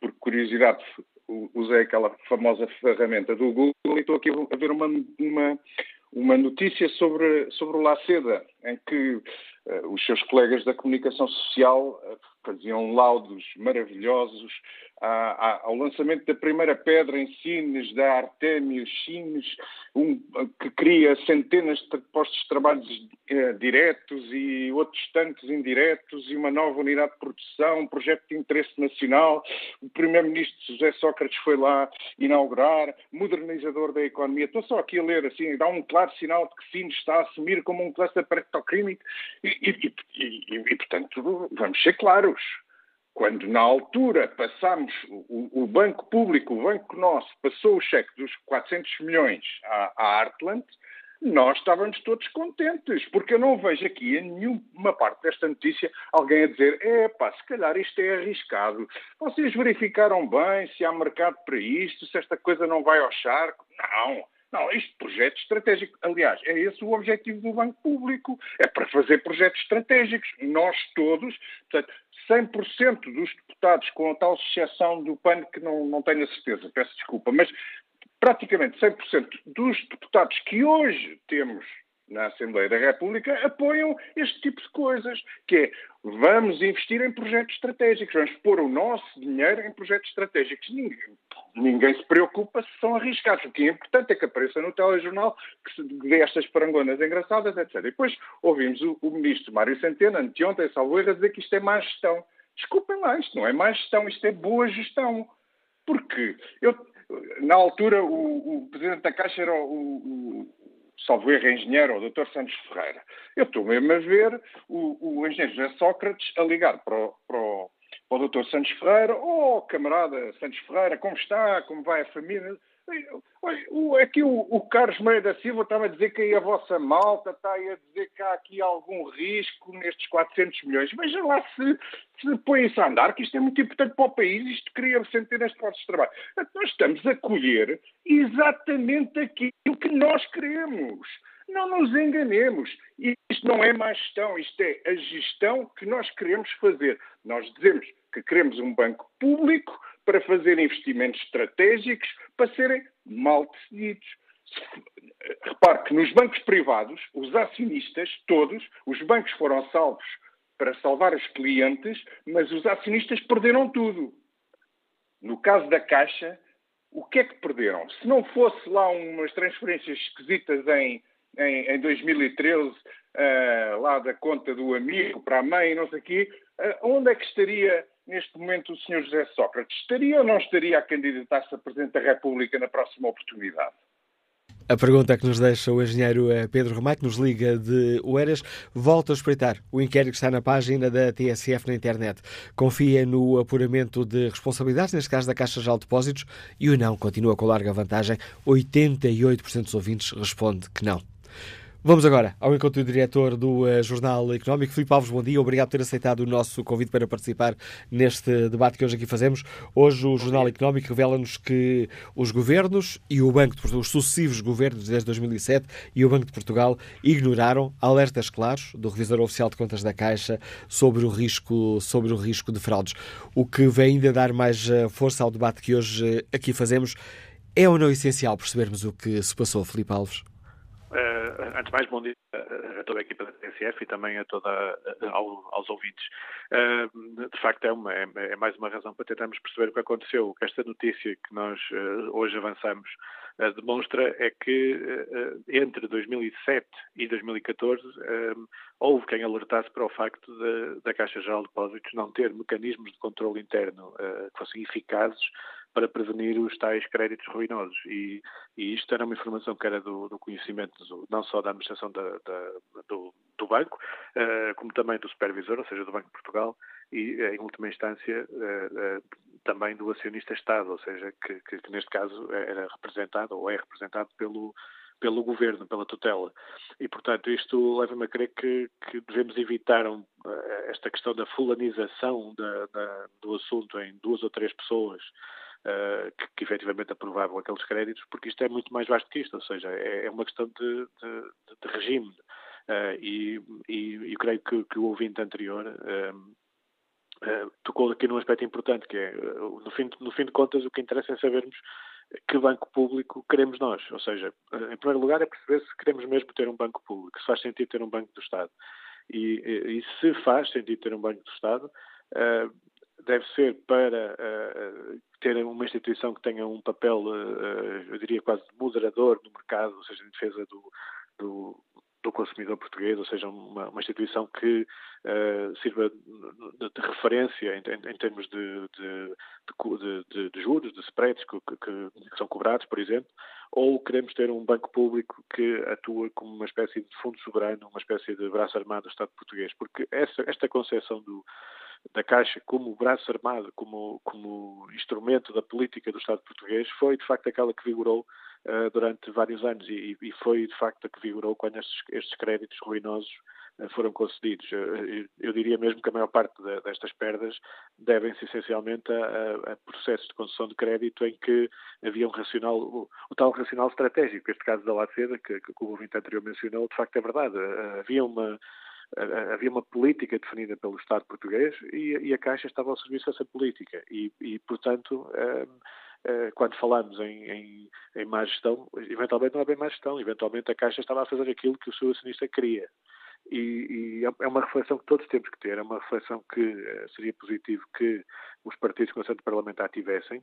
[SPEAKER 15] por curiosidade, usei aquela famosa ferramenta do Google e estou aqui a ver uma, uma uma notícia sobre, sobre o Laceda, em que uh, os seus colegas da comunicação social uh, faziam laudos maravilhosos ao lançamento da primeira pedra em Sines, da Artemio Sines, um, que cria centenas de postos de trabalho eh, diretos e outros tantos indiretos, e uma nova unidade de produção, um projeto de interesse nacional. O primeiro-ministro José Sócrates foi lá inaugurar, modernizador da economia. Estou só aqui a ler, assim, dá um claro sinal de que Sines está a assumir como um cluster petroclínico e, e, e, e, portanto, vamos ser claros quando na altura passamos, o, o, banco público, o banco nosso, passou o cheque dos 400 milhões à, à Artland, nós estávamos todos contentes, porque eu não vejo aqui em nenhuma parte desta notícia alguém a dizer: é pá, se calhar isto é arriscado. Vocês verificaram bem se há mercado para isto, se esta coisa não vai ao charco? Não. Não, isto projeto estratégico. Aliás, é esse o objetivo do Banco Público. É para fazer projetos estratégicos. Nós todos, portanto, 100% dos deputados, com a tal exceção do PAN, que não, não tenho a certeza, peço desculpa, mas praticamente 100% dos deputados que hoje temos na Assembleia da República apoiam este tipo de coisas, que é vamos investir em projetos estratégicos, vamos pôr o nosso dinheiro em projetos estratégicos. Ninguém, ninguém se preocupa se são arriscados. O que é importante é que apareça no telejornal que se dê estas parangonas engraçadas, etc. E depois ouvimos o, o ministro Mário Centeno, anteontem, salvo erro, dizer que isto é má gestão. Desculpem lá, isto não é má gestão, isto é boa gestão. Porque eu, na altura, o, o presidente da Caixa era o, o salvo erro, engenheiro, o Dr. Santos Ferreira. Eu estou mesmo a ver o, o engenheiro José Sócrates a ligar para o, para o, para o Dr. Santos Ferreira, oh, camarada Santos Ferreira, como está, como vai a família? Olha, aqui o, o Carlos Meia da Silva estava a dizer que aí a vossa malta está aí a dizer que há aqui algum risco nestes 400 milhões. Veja lá se, se põe isso a andar, que isto é muito importante para o país, isto cria centenas de postos de trabalho. Nós estamos a colher exatamente aquilo que nós queremos. Não nos enganemos. Isto não é má gestão, isto é a gestão que nós queremos fazer. Nós dizemos que queremos um banco público para fazer investimentos estratégicos para serem mal decididos. Repare que nos bancos privados, os acionistas, todos, os bancos foram salvos para salvar os clientes, mas os acionistas perderam tudo. No caso da Caixa, o que é que perderam? Se não fosse lá umas transferências esquisitas em, em, em 2013, uh, eh, lá da conta do amigo para a mãe, não sei o quê, uh, onde é que estaria neste momento o Sr. José Sócrates? Estaria ou não estaria a candidatar-se a Presidente da República na próxima oportunidade?
[SPEAKER 2] A pergunta que nos deixa o engenheiro eh, Pedro Romai, que nos liga de Oeiras, volta a espreitar o inquérito que está na página da TSF na internet. Confia no apuramento de responsabilidades, neste caso da Caixa de Depósitos, e o não continua com larga vantagem. 88% dos ouvintes responde que não. Vamos agora ao encontro do diretor do uh, Jornal Económico. Filipe Alves, bom dia. Obrigado por ter aceitado o nosso convite para participar neste debate que hoje aqui fazemos. Hoje o Jornal Económico revela-nos que os governos e o Banco de Portugal, os sucessivos governos desde 2007 e o Banco de Portugal ignoraram alertas claros do Revisor Oficial de Contas da Caixa sobre o risco, sobre o risco de fraudes. O que vem ainda dar mais eh, força ao debate que hoje eh, aqui fazemos. É ou não essencial percebermos o que se passou, Filipe Alves?
[SPEAKER 16] Antes de mais, bom dia a toda a equipa da TSF e também a toda, ao, aos ouvintes. Uh, de facto, é, uma, é, é, mais uma razão para tentarmos perceber o que aconteceu. Esta notícia que nós uh, hoje avançamos demonstra é que entre 2007 e 2014 houve quem alertasse para o facto de, da Caixa Geral de Depósitos não ter mecanismos de controle interno que fossem eficazes para prevenir os tais créditos ruinosos. E, e isto era uma informação que era do, do conhecimento do, não só da administração da, da, do, do, banco, uh, como também do supervisor, ou seja, do Banco de Portugal, e, eh, em última instância, uh, também do acionista Estado, ou seja, que, que, que, neste caso era representado ou é representado pelo, pelo governo, pela tutela. E, portanto, isto leva-me a crer que, que devemos evitar um, esta questão da fulanização da, da, do assunto em duas ou três pessoas que, que efetivamente aprovavam aqueles créditos, porque isto é muito mais vasto que isto, ou seja, é, é uma questão de, de, de regime. Uh, e, e, creio que, que, o ouvinte anterior uh, tocou aqui num aspecto importante, que é, no fim, no fim de contas, o que interessa é sabermos que banco público queremos nós. Ou seja, em primeiro lugar, é perceber se queremos mesmo ter um banco público, se faz sentido ter um banco do Estado. E, e se faz sentido ter um banco do Estado, uh, deve ser para uh, ter uma instituição que tenha um papel, uh, eu diria quase moderador no mercado, ou seja, em defesa do, do, do consumidor português, ou seja, uma, uma instituição que uh, sirva de, de referência em, em, em, termos de, de, de, juros, de spreads que, que, que, são cobrados, por exemplo, ou queremos ter um banco público que atua como uma espécie de fundo soberano, uma espécie de braço armado do Estado português, porque essa, esta concepção do, da Caixa como braço armado, como, como instrumento da política do Estado português, foi de facto aquela que vigorou uh, durante vários anos e, e, foi de facto a que vigorou quando estes, estes créditos ruinosos uh, foram concedidos. Eu diria mesmo que a maior parte de, destas perdas devem-se essencialmente a, a, processos de concessão de crédito em que havia um racional, o, o tal racional estratégico, este caso da Laceda, que, que o ouvinte anterior mencionou, de facto é verdade. havia uma havia uma política definida pelo Estado português e, e, a Caixa estava ao serviço dessa política e, e portanto, um, uh, quando falamos em, em, em má gestão, eventualmente não é bem má gestão, eventualmente a Caixa estava a fazer aquilo que o seu acionista queria. E, e, é, é uma reflexão que todos temos que ter, é uma reflexão que uh, seria positivo que os partidos com assento parlamentar tivessem,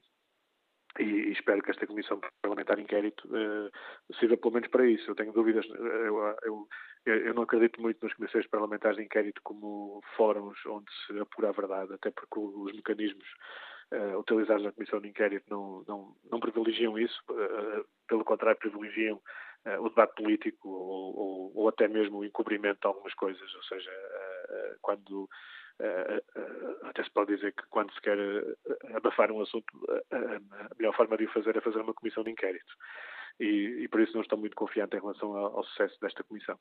[SPEAKER 16] e, espero que esta Comissão Parlamentar de Inquérito uh, sirva pelo menos para isso. Eu tenho dúvidas, eu, eu, eu, não acredito muito nas comissões parlamentares de inquérito como fóruns onde se apura a verdade, até porque os mecanismos uh, utilizados na comissão de inquérito não, não, não privilegiam isso, uh, pelo contrário, privilegiam o debate político ou, ou, ou, até mesmo o encobrimento de algumas coisas, ou seja, quando até se pode dizer que quando se quer abafar um assunto, a melhor forma de o fazer é fazer uma comissão de inquérito e, e, por isso não estou muito confiante em relação ao, ao, sucesso desta comissão.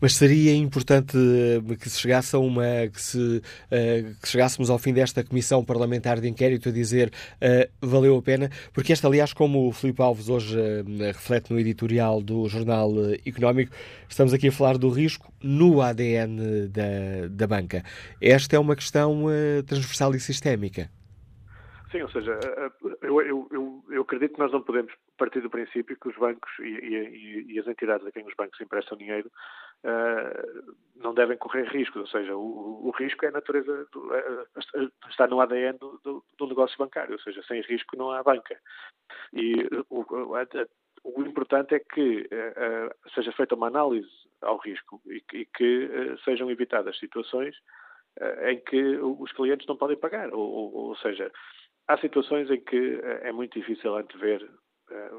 [SPEAKER 2] Mas seria importante eh, que se chegasse a uma que se uh, que chegássemos ao fim desta comissão parlamentar de inquérito a dizer uh, valeu a pena, porque esta, aliás, como o Filipe Alves hoje uh, reflete no editorial do Jornal Económico, estamos aqui a falar do risco no ADN da, da banca. Esta é uma questão transversal e sistémica.
[SPEAKER 16] Sim, ou seja, eu, eu, eu, acredito que nós não podemos partir do princípio que os bancos e, e, e as entidades a quem os bancos emprestam dinheiro uh, não devem correr riscos, ou seja, o, o risco é a natureza, do, uh, está no ADN do, do, do, negócio bancário, ou seja, sem risco não há banca. E o, o importante é que uh, seja feita uma análise ao risco e, e que sejam evitadas situações em que os clientes não podem pagar, ou, ou, ou seja, Há situações em que eh, é muito difícil antever, eh,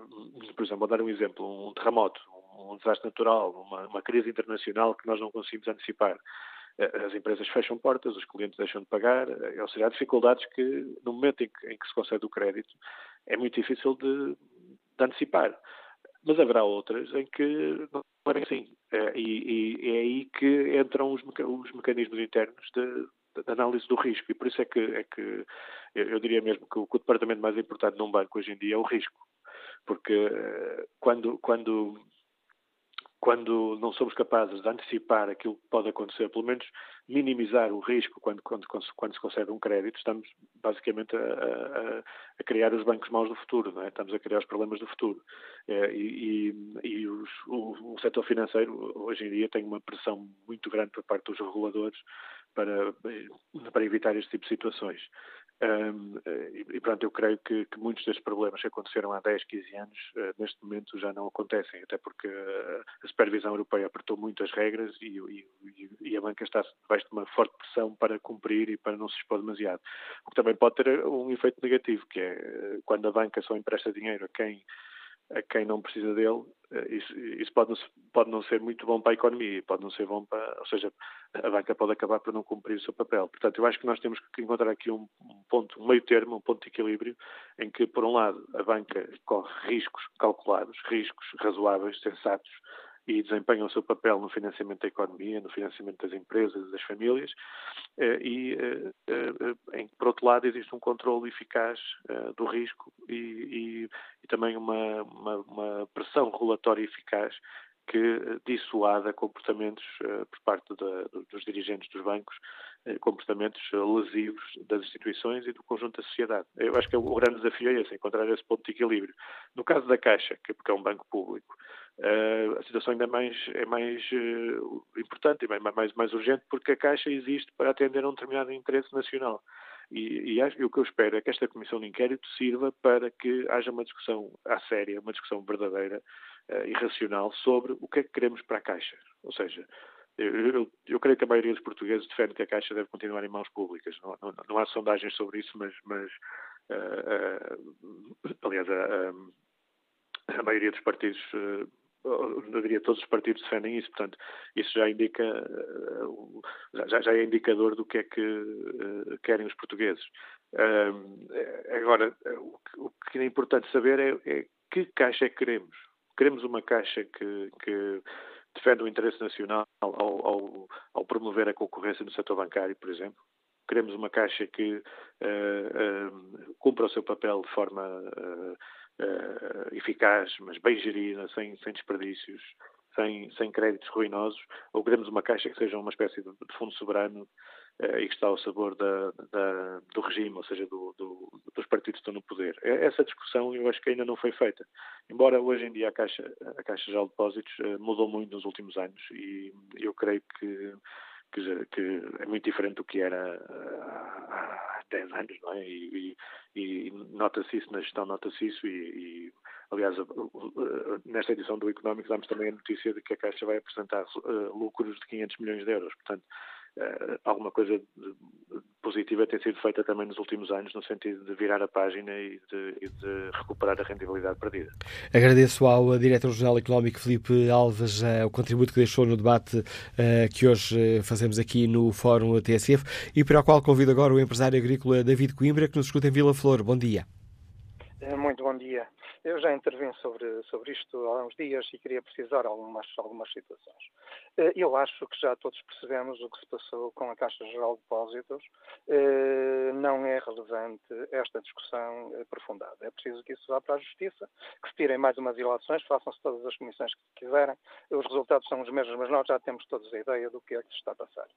[SPEAKER 16] por exemplo, vou dar um exemplo, um terremoto, um desastre natural, uma, uma crise internacional que nós não conseguimos antecipar. Eh, as empresas fecham portas, os clientes deixam de pagar, ou seja, há dificuldades que, no momento em que, em que se concede o crédito, é muito difícil de, de antecipar. Mas haverá outras em que não é assim. E, e, é aí que entram os mecanismos internos de, de análise do risco. E por isso é que, é que eu, diria mesmo que o, que o, departamento mais importante num banco hoje em dia é o risco. Porque eh, quando, quando, quando não somos capazes de antecipar aquilo que pode acontecer, pelo menos minimizar o risco quando, quando, quando se concede um crédito, estamos basicamente a, a, a, criar os bancos maus do futuro, não é? estamos a criar os problemas do futuro. É, e, e, e os, o, o setor financeiro hoje em dia tem uma pressão muito grande por parte dos reguladores para, para evitar este tipo de situações. Um, e, e, pronto, eu creio que, que, muitos destes problemas que aconteceram há 10, 15 anos, uh, neste momento já não acontecem, até porque uh, a supervisão europeia apertou muito as regras e, e, e, a banca está debaixo de uma forte pressão para cumprir e para não se expor demasiado. O que também pode ter um efeito negativo, que é uh, quando a banca só empresta dinheiro a quem a quem não precisa dele, eh, isso, isso pode, não, pode não ser muito bom para a economia, pode não ser bom para, ou seja, a banca pode acabar por não cumprir o seu papel. Portanto, eu acho que nós temos que encontrar aqui um, um ponto, um meio termo, um ponto de equilíbrio, em que, por um lado, a banca corre riscos calculados, riscos razoáveis, sensatos, e desempenham o seu papel no financiamento da economia, no financiamento das empresas, das famílias, eh, e, eh, eh, em, por outro lado, existe um controle eficaz do risco e, e, e também uma, uma, uma, pressão regulatória eficaz que dissuada comportamentos por parte dos dirigentes dos bancos, comportamentos lesivos das instituições e do conjunto da sociedade. Eu acho que o grande desafio é esse, encontrar esse ponto de equilíbrio. No caso da Caixa, que é um banco público, Uh, a situação ainda é mais, é mais importante e mais, mais, urgente porque a Caixa existe para atender a um determinado interesse nacional. E, e, e o que eu espero é que esta comissão de inquérito sirva para que haja uma discussão à séria, uma discussão verdadeira uh, e racional sobre o que é que queremos para a Caixa. Ou seja, eu, eu, eu, creio que a maioria dos portugueses defende que a Caixa deve continuar em mãos públicas. Não, não, não há sondagens sobre isso, mas, mas aliás, a, a, maioria dos partidos eu diria todos os partidos defendem isso, portanto, isso já indica, eh, já, já é indicador do que é que uh, querem os portugueses. Uh, agora, o, o, que é importante saber é, é, que caixa é que queremos. Queremos uma caixa que, que defende o interesse nacional ao, ao, ao, promover a concorrência no setor bancário, por exemplo. Queremos uma caixa que uh, cumpra o seu papel de forma uh, eficaz, mas bem gerida, sem, sem desperdícios, sem, sem créditos ruinosos, ou queremos uma caixa que seja uma espécie de, de fundo soberano uh, e que está ao sabor da, da, do regime, ou seja, do, do, dos partidos que estão no poder. Essa discussão eu acho que ainda não foi feita. Embora hoje em dia a Caixa, a Caixa de Depósitos uh, mudou muito nos últimos anos e eu creio que que, que, é muito diferente do que era há, há 10 anos, não é? E, e, e nota-se isso na gestão, nota-se isso e, e aliás, nesta edição do Económico damos também a notícia de que a Caixa vai apresentar lucros de 500 milhões de euros, portanto, alguma coisa positiva tem sido feita também nos últimos anos, no sentido de virar a página e de, e de recuperar a rendibilidade perdida.
[SPEAKER 2] Agradeço ao Diretor-Geral Económico Felipe Alves uh, o contributo que deixou no debate uh, que hoje fazemos aqui no Fórum TSF e para o qual convido agora o empresário agrícola David Coimbra, que nos escuta em Vila Flor. Bom dia.
[SPEAKER 17] Muito bom dia. Eu já intervim sobre, sobre isto há uns dias e queria precisar algumas, algumas situações. Eh, eu acho que já todos percebemos o que se passou com a Caixa Geral de Depósitos. Eh, não é relevante esta discussão aprofundada. É preciso que isso vá para a Justiça, que se tirem mais umas eleições, façam-se todas as comissões que quiserem. Os resultados são os mesmos, mas nós já temos todos a ideia do que é que se está a passar.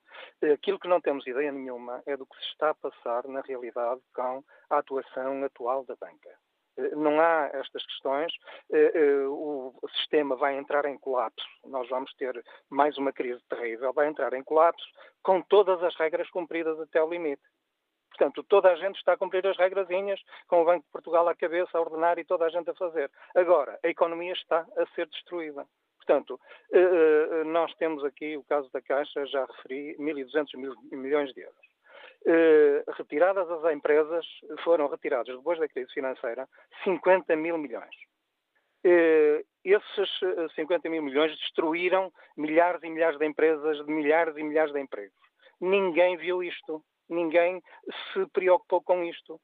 [SPEAKER 17] Eh, aquilo que não temos ideia nenhuma é do que se está a passar na realidade com a atuação atual da banca. Eh, não há estas questões, eh, eh, o sistema vai entrar em colapso. Nós vamos ter mais uma crise terrível, vai entrar em colapso com todas as regras cumpridas até o limite. Portanto, toda a gente está a cumprir as regrazinhas, com o Banco de Portugal à cabeça, a ordenar e toda a gente a fazer. Agora, a economia está a ser destruída. Portanto, nós temos aqui o caso da Caixa, já referi, 1.200 milhões de euros. Eh, retiradas as empresas, foram retirados depois da crise financeira 50 mil milhões. Eh, esses 50 eh, mil milhões destruíram milhares e milhares de empresas, de milhares e milhares de empregos. Ninguém viu isto, ninguém se preocupou com isto.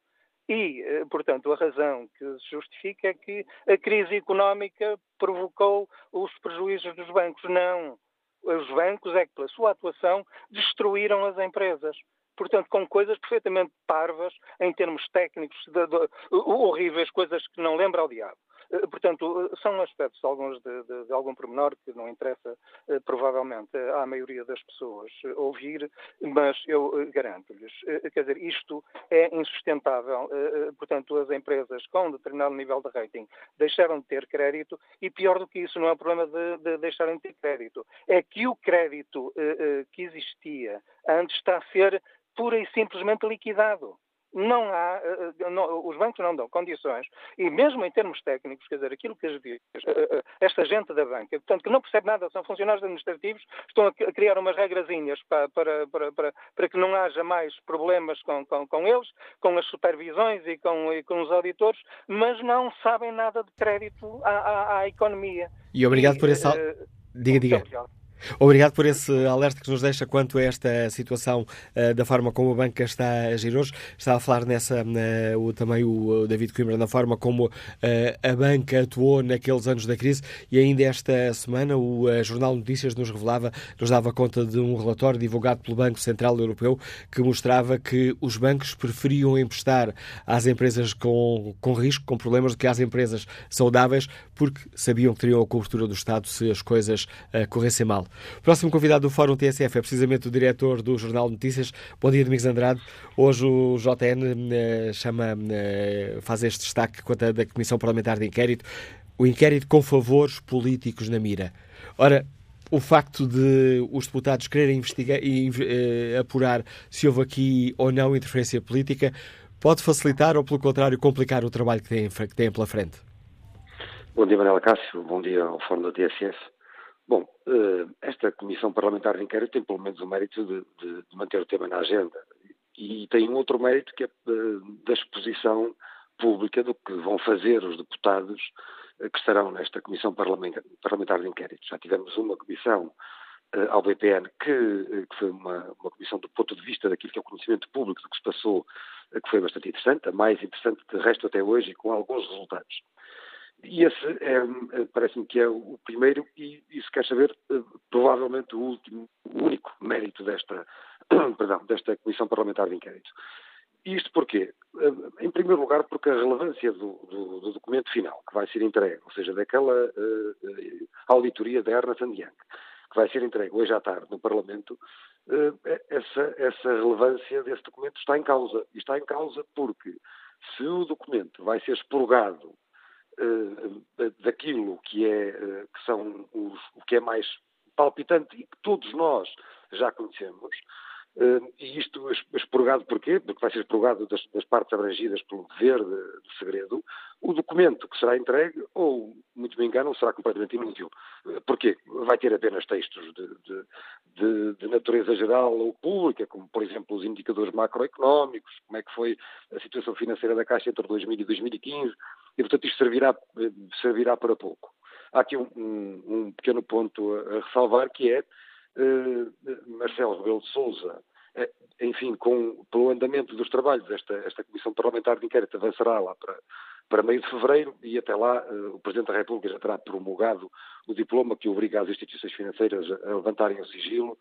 [SPEAKER 17] E, portanto, a razão que se justifica é que a crise económica provocou os prejuízos dos bancos. Não. Os bancos é que, pela sua atuação, destruíram as empresas portanto, com coisas perfeitamente parvas em termos técnicos, de, de, horríveis, coisas que não lembra ao diabo. Eh, portanto, são aspectos, alguns de, de, de, algum pormenor, que não interessa eh, provavelmente à maioria das pessoas ouvir, mas eu eh, garanto-lhes, quer dizer, isto é insustentável. Portanto, as empresas com determinado nível de rating deixaram de ter crédito e, pior do que isso, não é o problema de, de deixarem de ter crédito, é que o crédito que existia antes está a ser pura e simplesmente liquidado. Não há, eh, eh, não, os bancos não dão condições, e mesmo em termos técnicos, quer dizer, aquilo que as eh, esta gente da banca, portanto, que não percebe nada, são funcionários administrativos, estão a criar umas regrazinhas para, para, para, para, que não haja mais problemas com, com, com eles, com as supervisões e com, e com os auditores, mas não sabem nada de crédito à, à, à economia.
[SPEAKER 2] E obrigado por esse. Uh, diga, diga. Obrigado por esse alerta que nos deixa quanto a esta situação uh, da forma como a banca está a agir hoje. Estava a falar nessa, uh, o, também o, David Coimbra, na forma como uh, a banca atuou naqueles anos da crise e ainda esta semana o Jornal Notícias nos revelava, nos dava conta de um relatório divulgado pelo Banco Central Europeu que mostrava que os bancos preferiam emprestar às empresas com, com risco, com problemas, do que às empresas saudáveis, porque sabiam que teriam a cobertura do Estado se as coisas corressem mal. O próximo convidado do Fórum TSF é precisamente o diretor do Jornal Notícias. Bom dia, Domingos Andrade. Hoje o JN eh, chama, eh, faz este destaque quanto à da Comissão Parlamentar de Inquérito, o inquérito com favores políticos na mira. Ora, o facto de os deputados quererem investigar e uh, apurar se houve aqui ou não interferência política pode facilitar ou, pelo contrário, complicar o trabalho que têm, que têm pela frente?
[SPEAKER 18] Bom dia, Manuela Cássio. Bom dia ao Fórum da TSF. Bom, eh, esta Comissão Parlamentar de Inquérito tem pelo menos o mérito de, de, de manter o tema na agenda. E tem um outro mérito que é eh, da exposição pública do que vão fazer os deputados que estarão nesta Comissão Parlamentar de Inquérito. Já tivemos uma comissão ao BPN que, que foi uma, uma, comissão do ponto de vista daquilo que é o conhecimento público do que se passou, que foi bastante interessante, a mais interessante de resto até hoje e com alguns resultados. E esse é, parece-me que é o primeiro e, e se quer saber, provavelmente o último, o único mérito desta, perdão, desta Comissão Parlamentar de Inquérito. Isto porquê? Em primeiro lugar, porque a relevância do, do, do documento final que vai ser entregue, ou seja, daquela uh, auditoria da Ernst Young, que vai ser entregue hoje à tarde no Parlamento, uh, essa, essa relevância desse documento está em causa. E está em causa porque se o documento vai ser expurgado daquilo que, é, que são os, o que é mais palpitante e que todos nós já conhecemos, e isto expurgado porquê? Porque vai ser expurgado das, das, partes abrangidas pelo dever de, de, segredo. O documento que será entregue, ou, muito me engano, será completamente inútil. Porquê? Vai ter apenas textos de, de, de, natureza geral ou pública, como, por exemplo, os indicadores macroeconómicos, como é que foi a situação financeira da Caixa entre 2000 e 2015, e, portanto, isto servirá, servirá para pouco. Há aqui um, um, um pequeno ponto a, a ressalvar, que é eh, Marcelo Rebelo de Sousa, eh, enfim, com, pelo andamento dos trabalhos, esta, esta Comissão Parlamentar de Inquérito avançará lá para, para meio de fevereiro e até lá eh, o Presidente da República já terá promulgado o diploma que obriga as instituições financeiras a levantarem o sigilo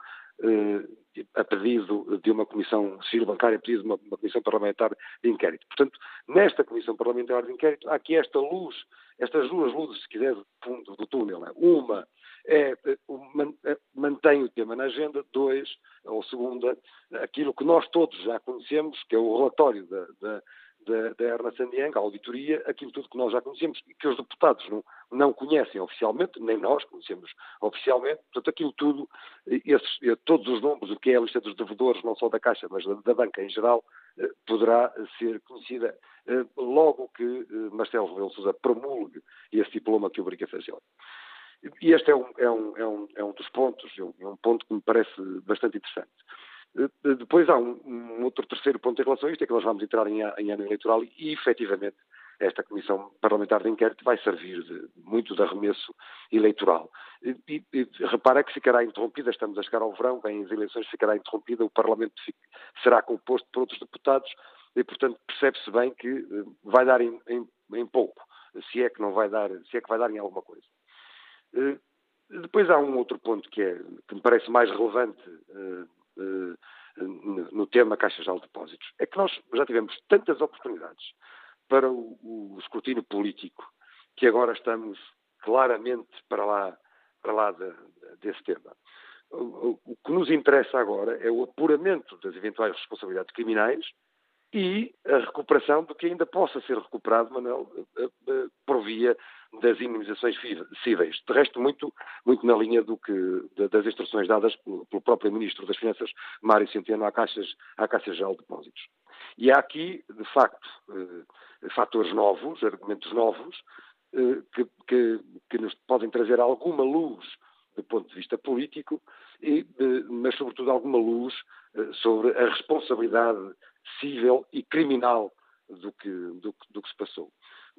[SPEAKER 18] a pedido de uma comissão, sigilo bancário, a pedido de uma, uma comissão parlamentar de inquérito. Portanto, nesta comissão parlamentar de inquérito há aqui esta luz, estas duas luzes, se quiser, do fundo do túnel. Uma é, é, mantém o tema na agenda. Dois, ou segunda, aquilo que nós todos já conhecemos, que é o relatório da, da, da, da Ernest Young, a auditoria, aquilo tudo que nós já conhecemos e que os deputados não, não conhecem oficialmente, nem nós conhecemos oficialmente. Portanto, aquilo tudo, esses, todos os números, o que é a lista dos devedores, não só da Caixa, mas da, da banca em geral, eh, poderá ser conhecida eh, logo que eh, Marcelo Rebelo Sousa promulgue esse diploma que obriga a fazer. E este é um, é um, é um, é um dos pontos, é um ponto que me parece bastante interessante. Eh, depois há um, um, outro terceiro ponto em relação a isto, é que nós vamos entrar em, em ano eleitoral e, efetivamente, esta Comissão Parlamentar de Inquérito vai servir de, muito de arremesso eleitoral. E, e, repara que ficará interrompida, estamos a chegar ao verão, vêm as eleições, ficará interrompida, o Parlamento será composto por outros deputados e, portanto, percebe-se bem que eh, vai dar em, em, em pouco, se é que não vai dar, se é que vai dar em alguma coisa. Eh, depois há um outro ponto que, é, que me parece mais relevante no tema Caixa de Depósitos. É que nós já tivemos tantas oportunidades para o, o, escrutínio político que agora estamos claramente para lá, para lá de, desse tema. O, o, que nos interessa agora é o apuramento das eventuais responsabilidades criminais e a recuperação do que ainda possa ser recuperado, Manuel, por via das imunizações cíveis. De resto, muito, muito na linha do que, das instruções dadas pelo, próprio Ministro das Finanças, Mário Centeno, à Caixa, à Caixa Geral de Depósitos. E há aqui, de facto, eh, fatores novos, argumentos novos, eh, que, que, que, nos podem trazer alguma luz do ponto de vista político, e, eh, mas, sobretudo, alguma luz eh, sobre a responsabilidade civil e criminal do que, do, do que se passou.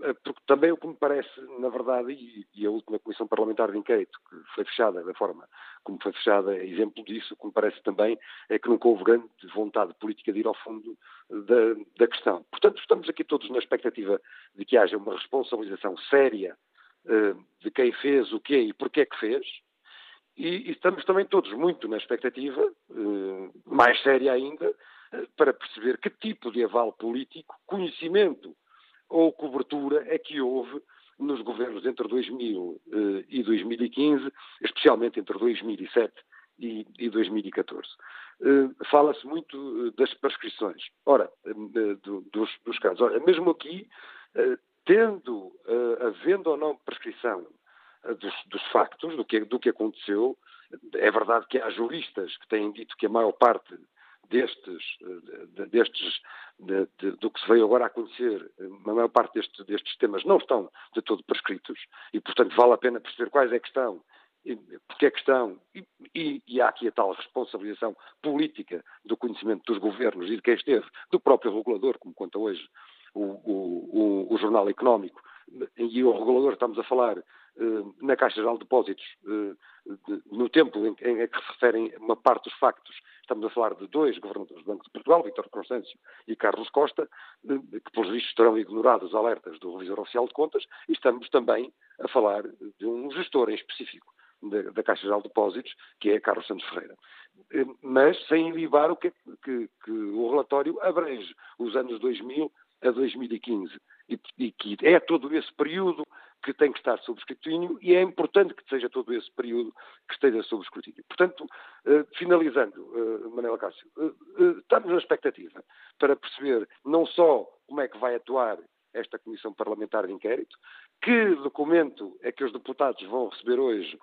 [SPEAKER 18] Eh, porque também o que me parece, na verdade, e, e, a última Comissão Parlamentar de Inquérito, que foi fechada da forma como foi fechada, é exemplo disso, o que me parece também é que nunca houve grande vontade política de ir ao fundo da, da questão. Portanto, estamos aqui todos na expectativa de que haja uma responsabilização séria uh, de quem fez o quê e porquê é que fez, e, e, estamos também todos muito na expectativa, mais séria ainda, para perceber que tipo de aval político, conhecimento ou cobertura é que houve nos governos entre 2000 eh, e 2015, especialmente entre 2007 e, e 2014. Eh, Fala-se muito eh, das prescrições. Ora, do, dos, dos, casos. Ora, mesmo aqui, tendo, havendo ou não prescrição dos, dos factos, do que, do que aconteceu, é verdade que há juristas que têm dito que a maior parte destes, destes de, de, do que se veio agora a acontecer, a maior parte deste, destes temas não estão de todo prescritos e, portanto, vale a pena perceber quais é que estão, porque é que estão, e, e, e há aqui a tal responsabilização política do conhecimento dos governos e de quem esteve, do próprio regulador, como conta hoje o, o, o, o Jornal Económico, e o regulador, estamos a falar na Caixa Geral de Depósitos, no tempo em, que se referem uma parte dos factos, estamos a falar de dois governadores do Banco de Portugal, Vítor Constâncio e Carlos Costa, que pelos vistos terão ignorado os alertas do Revisor Oficial de Contas, e estamos também a falar de um gestor em específico da, Caixa Geral de Depósitos, que é Carlos Santos Ferreira. Mas sem envivar o que, que, que o relatório abrange os anos 2000 a 2015 e, e que é todo esse período que tem que estar sob escrutínio e é importante que seja todo esse período que esteja sob escrutínio. Portanto, eh, finalizando, eh, Manela Cássio, eh, estamos na expectativa para perceber não só como é que vai atuar esta Comissão Parlamentar de Inquérito, que documento é que os deputados vão receber hoje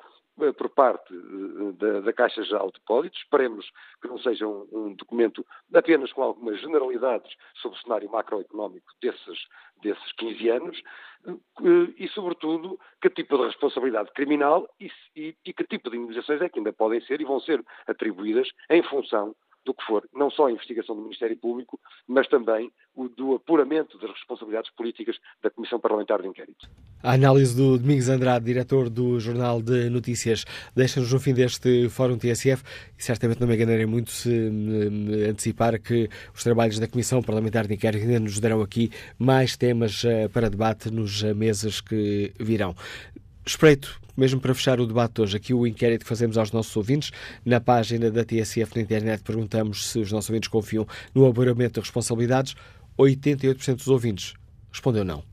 [SPEAKER 18] por parte eh, da, da, Caixa Geral de Depósitos. Esperemos que não seja um, um, documento apenas com algumas generalidades sobre o cenário macroeconómico desses, desses 15 anos eh, e, sobretudo, que tipo de responsabilidade criminal e, e, e que tipo de indenizações é que ainda podem ser e vão ser atribuídas em função do que for, não só a investigação do Ministério Público, mas também o do apuramento das responsabilidades políticas da Comissão Parlamentar de Inquérito.
[SPEAKER 2] A análise do Domingos Andrade, diretor do Jornal de Notícias, deixa-nos no fim deste Fórum TSF e certamente não me enganarei muito se antecipar que os trabalhos da Comissão Parlamentar de Inquérito ainda nos darão aqui mais temas eh, para debate nos meses que virão. Espreito, mesmo para fechar o debate hoje, aqui o inquérito que fazemos aos nossos ouvintes, na página da TSF na internet, perguntamos se os nossos ouvintes confiam no apuramento de responsabilidades. 88% dos ouvintes respondeu não.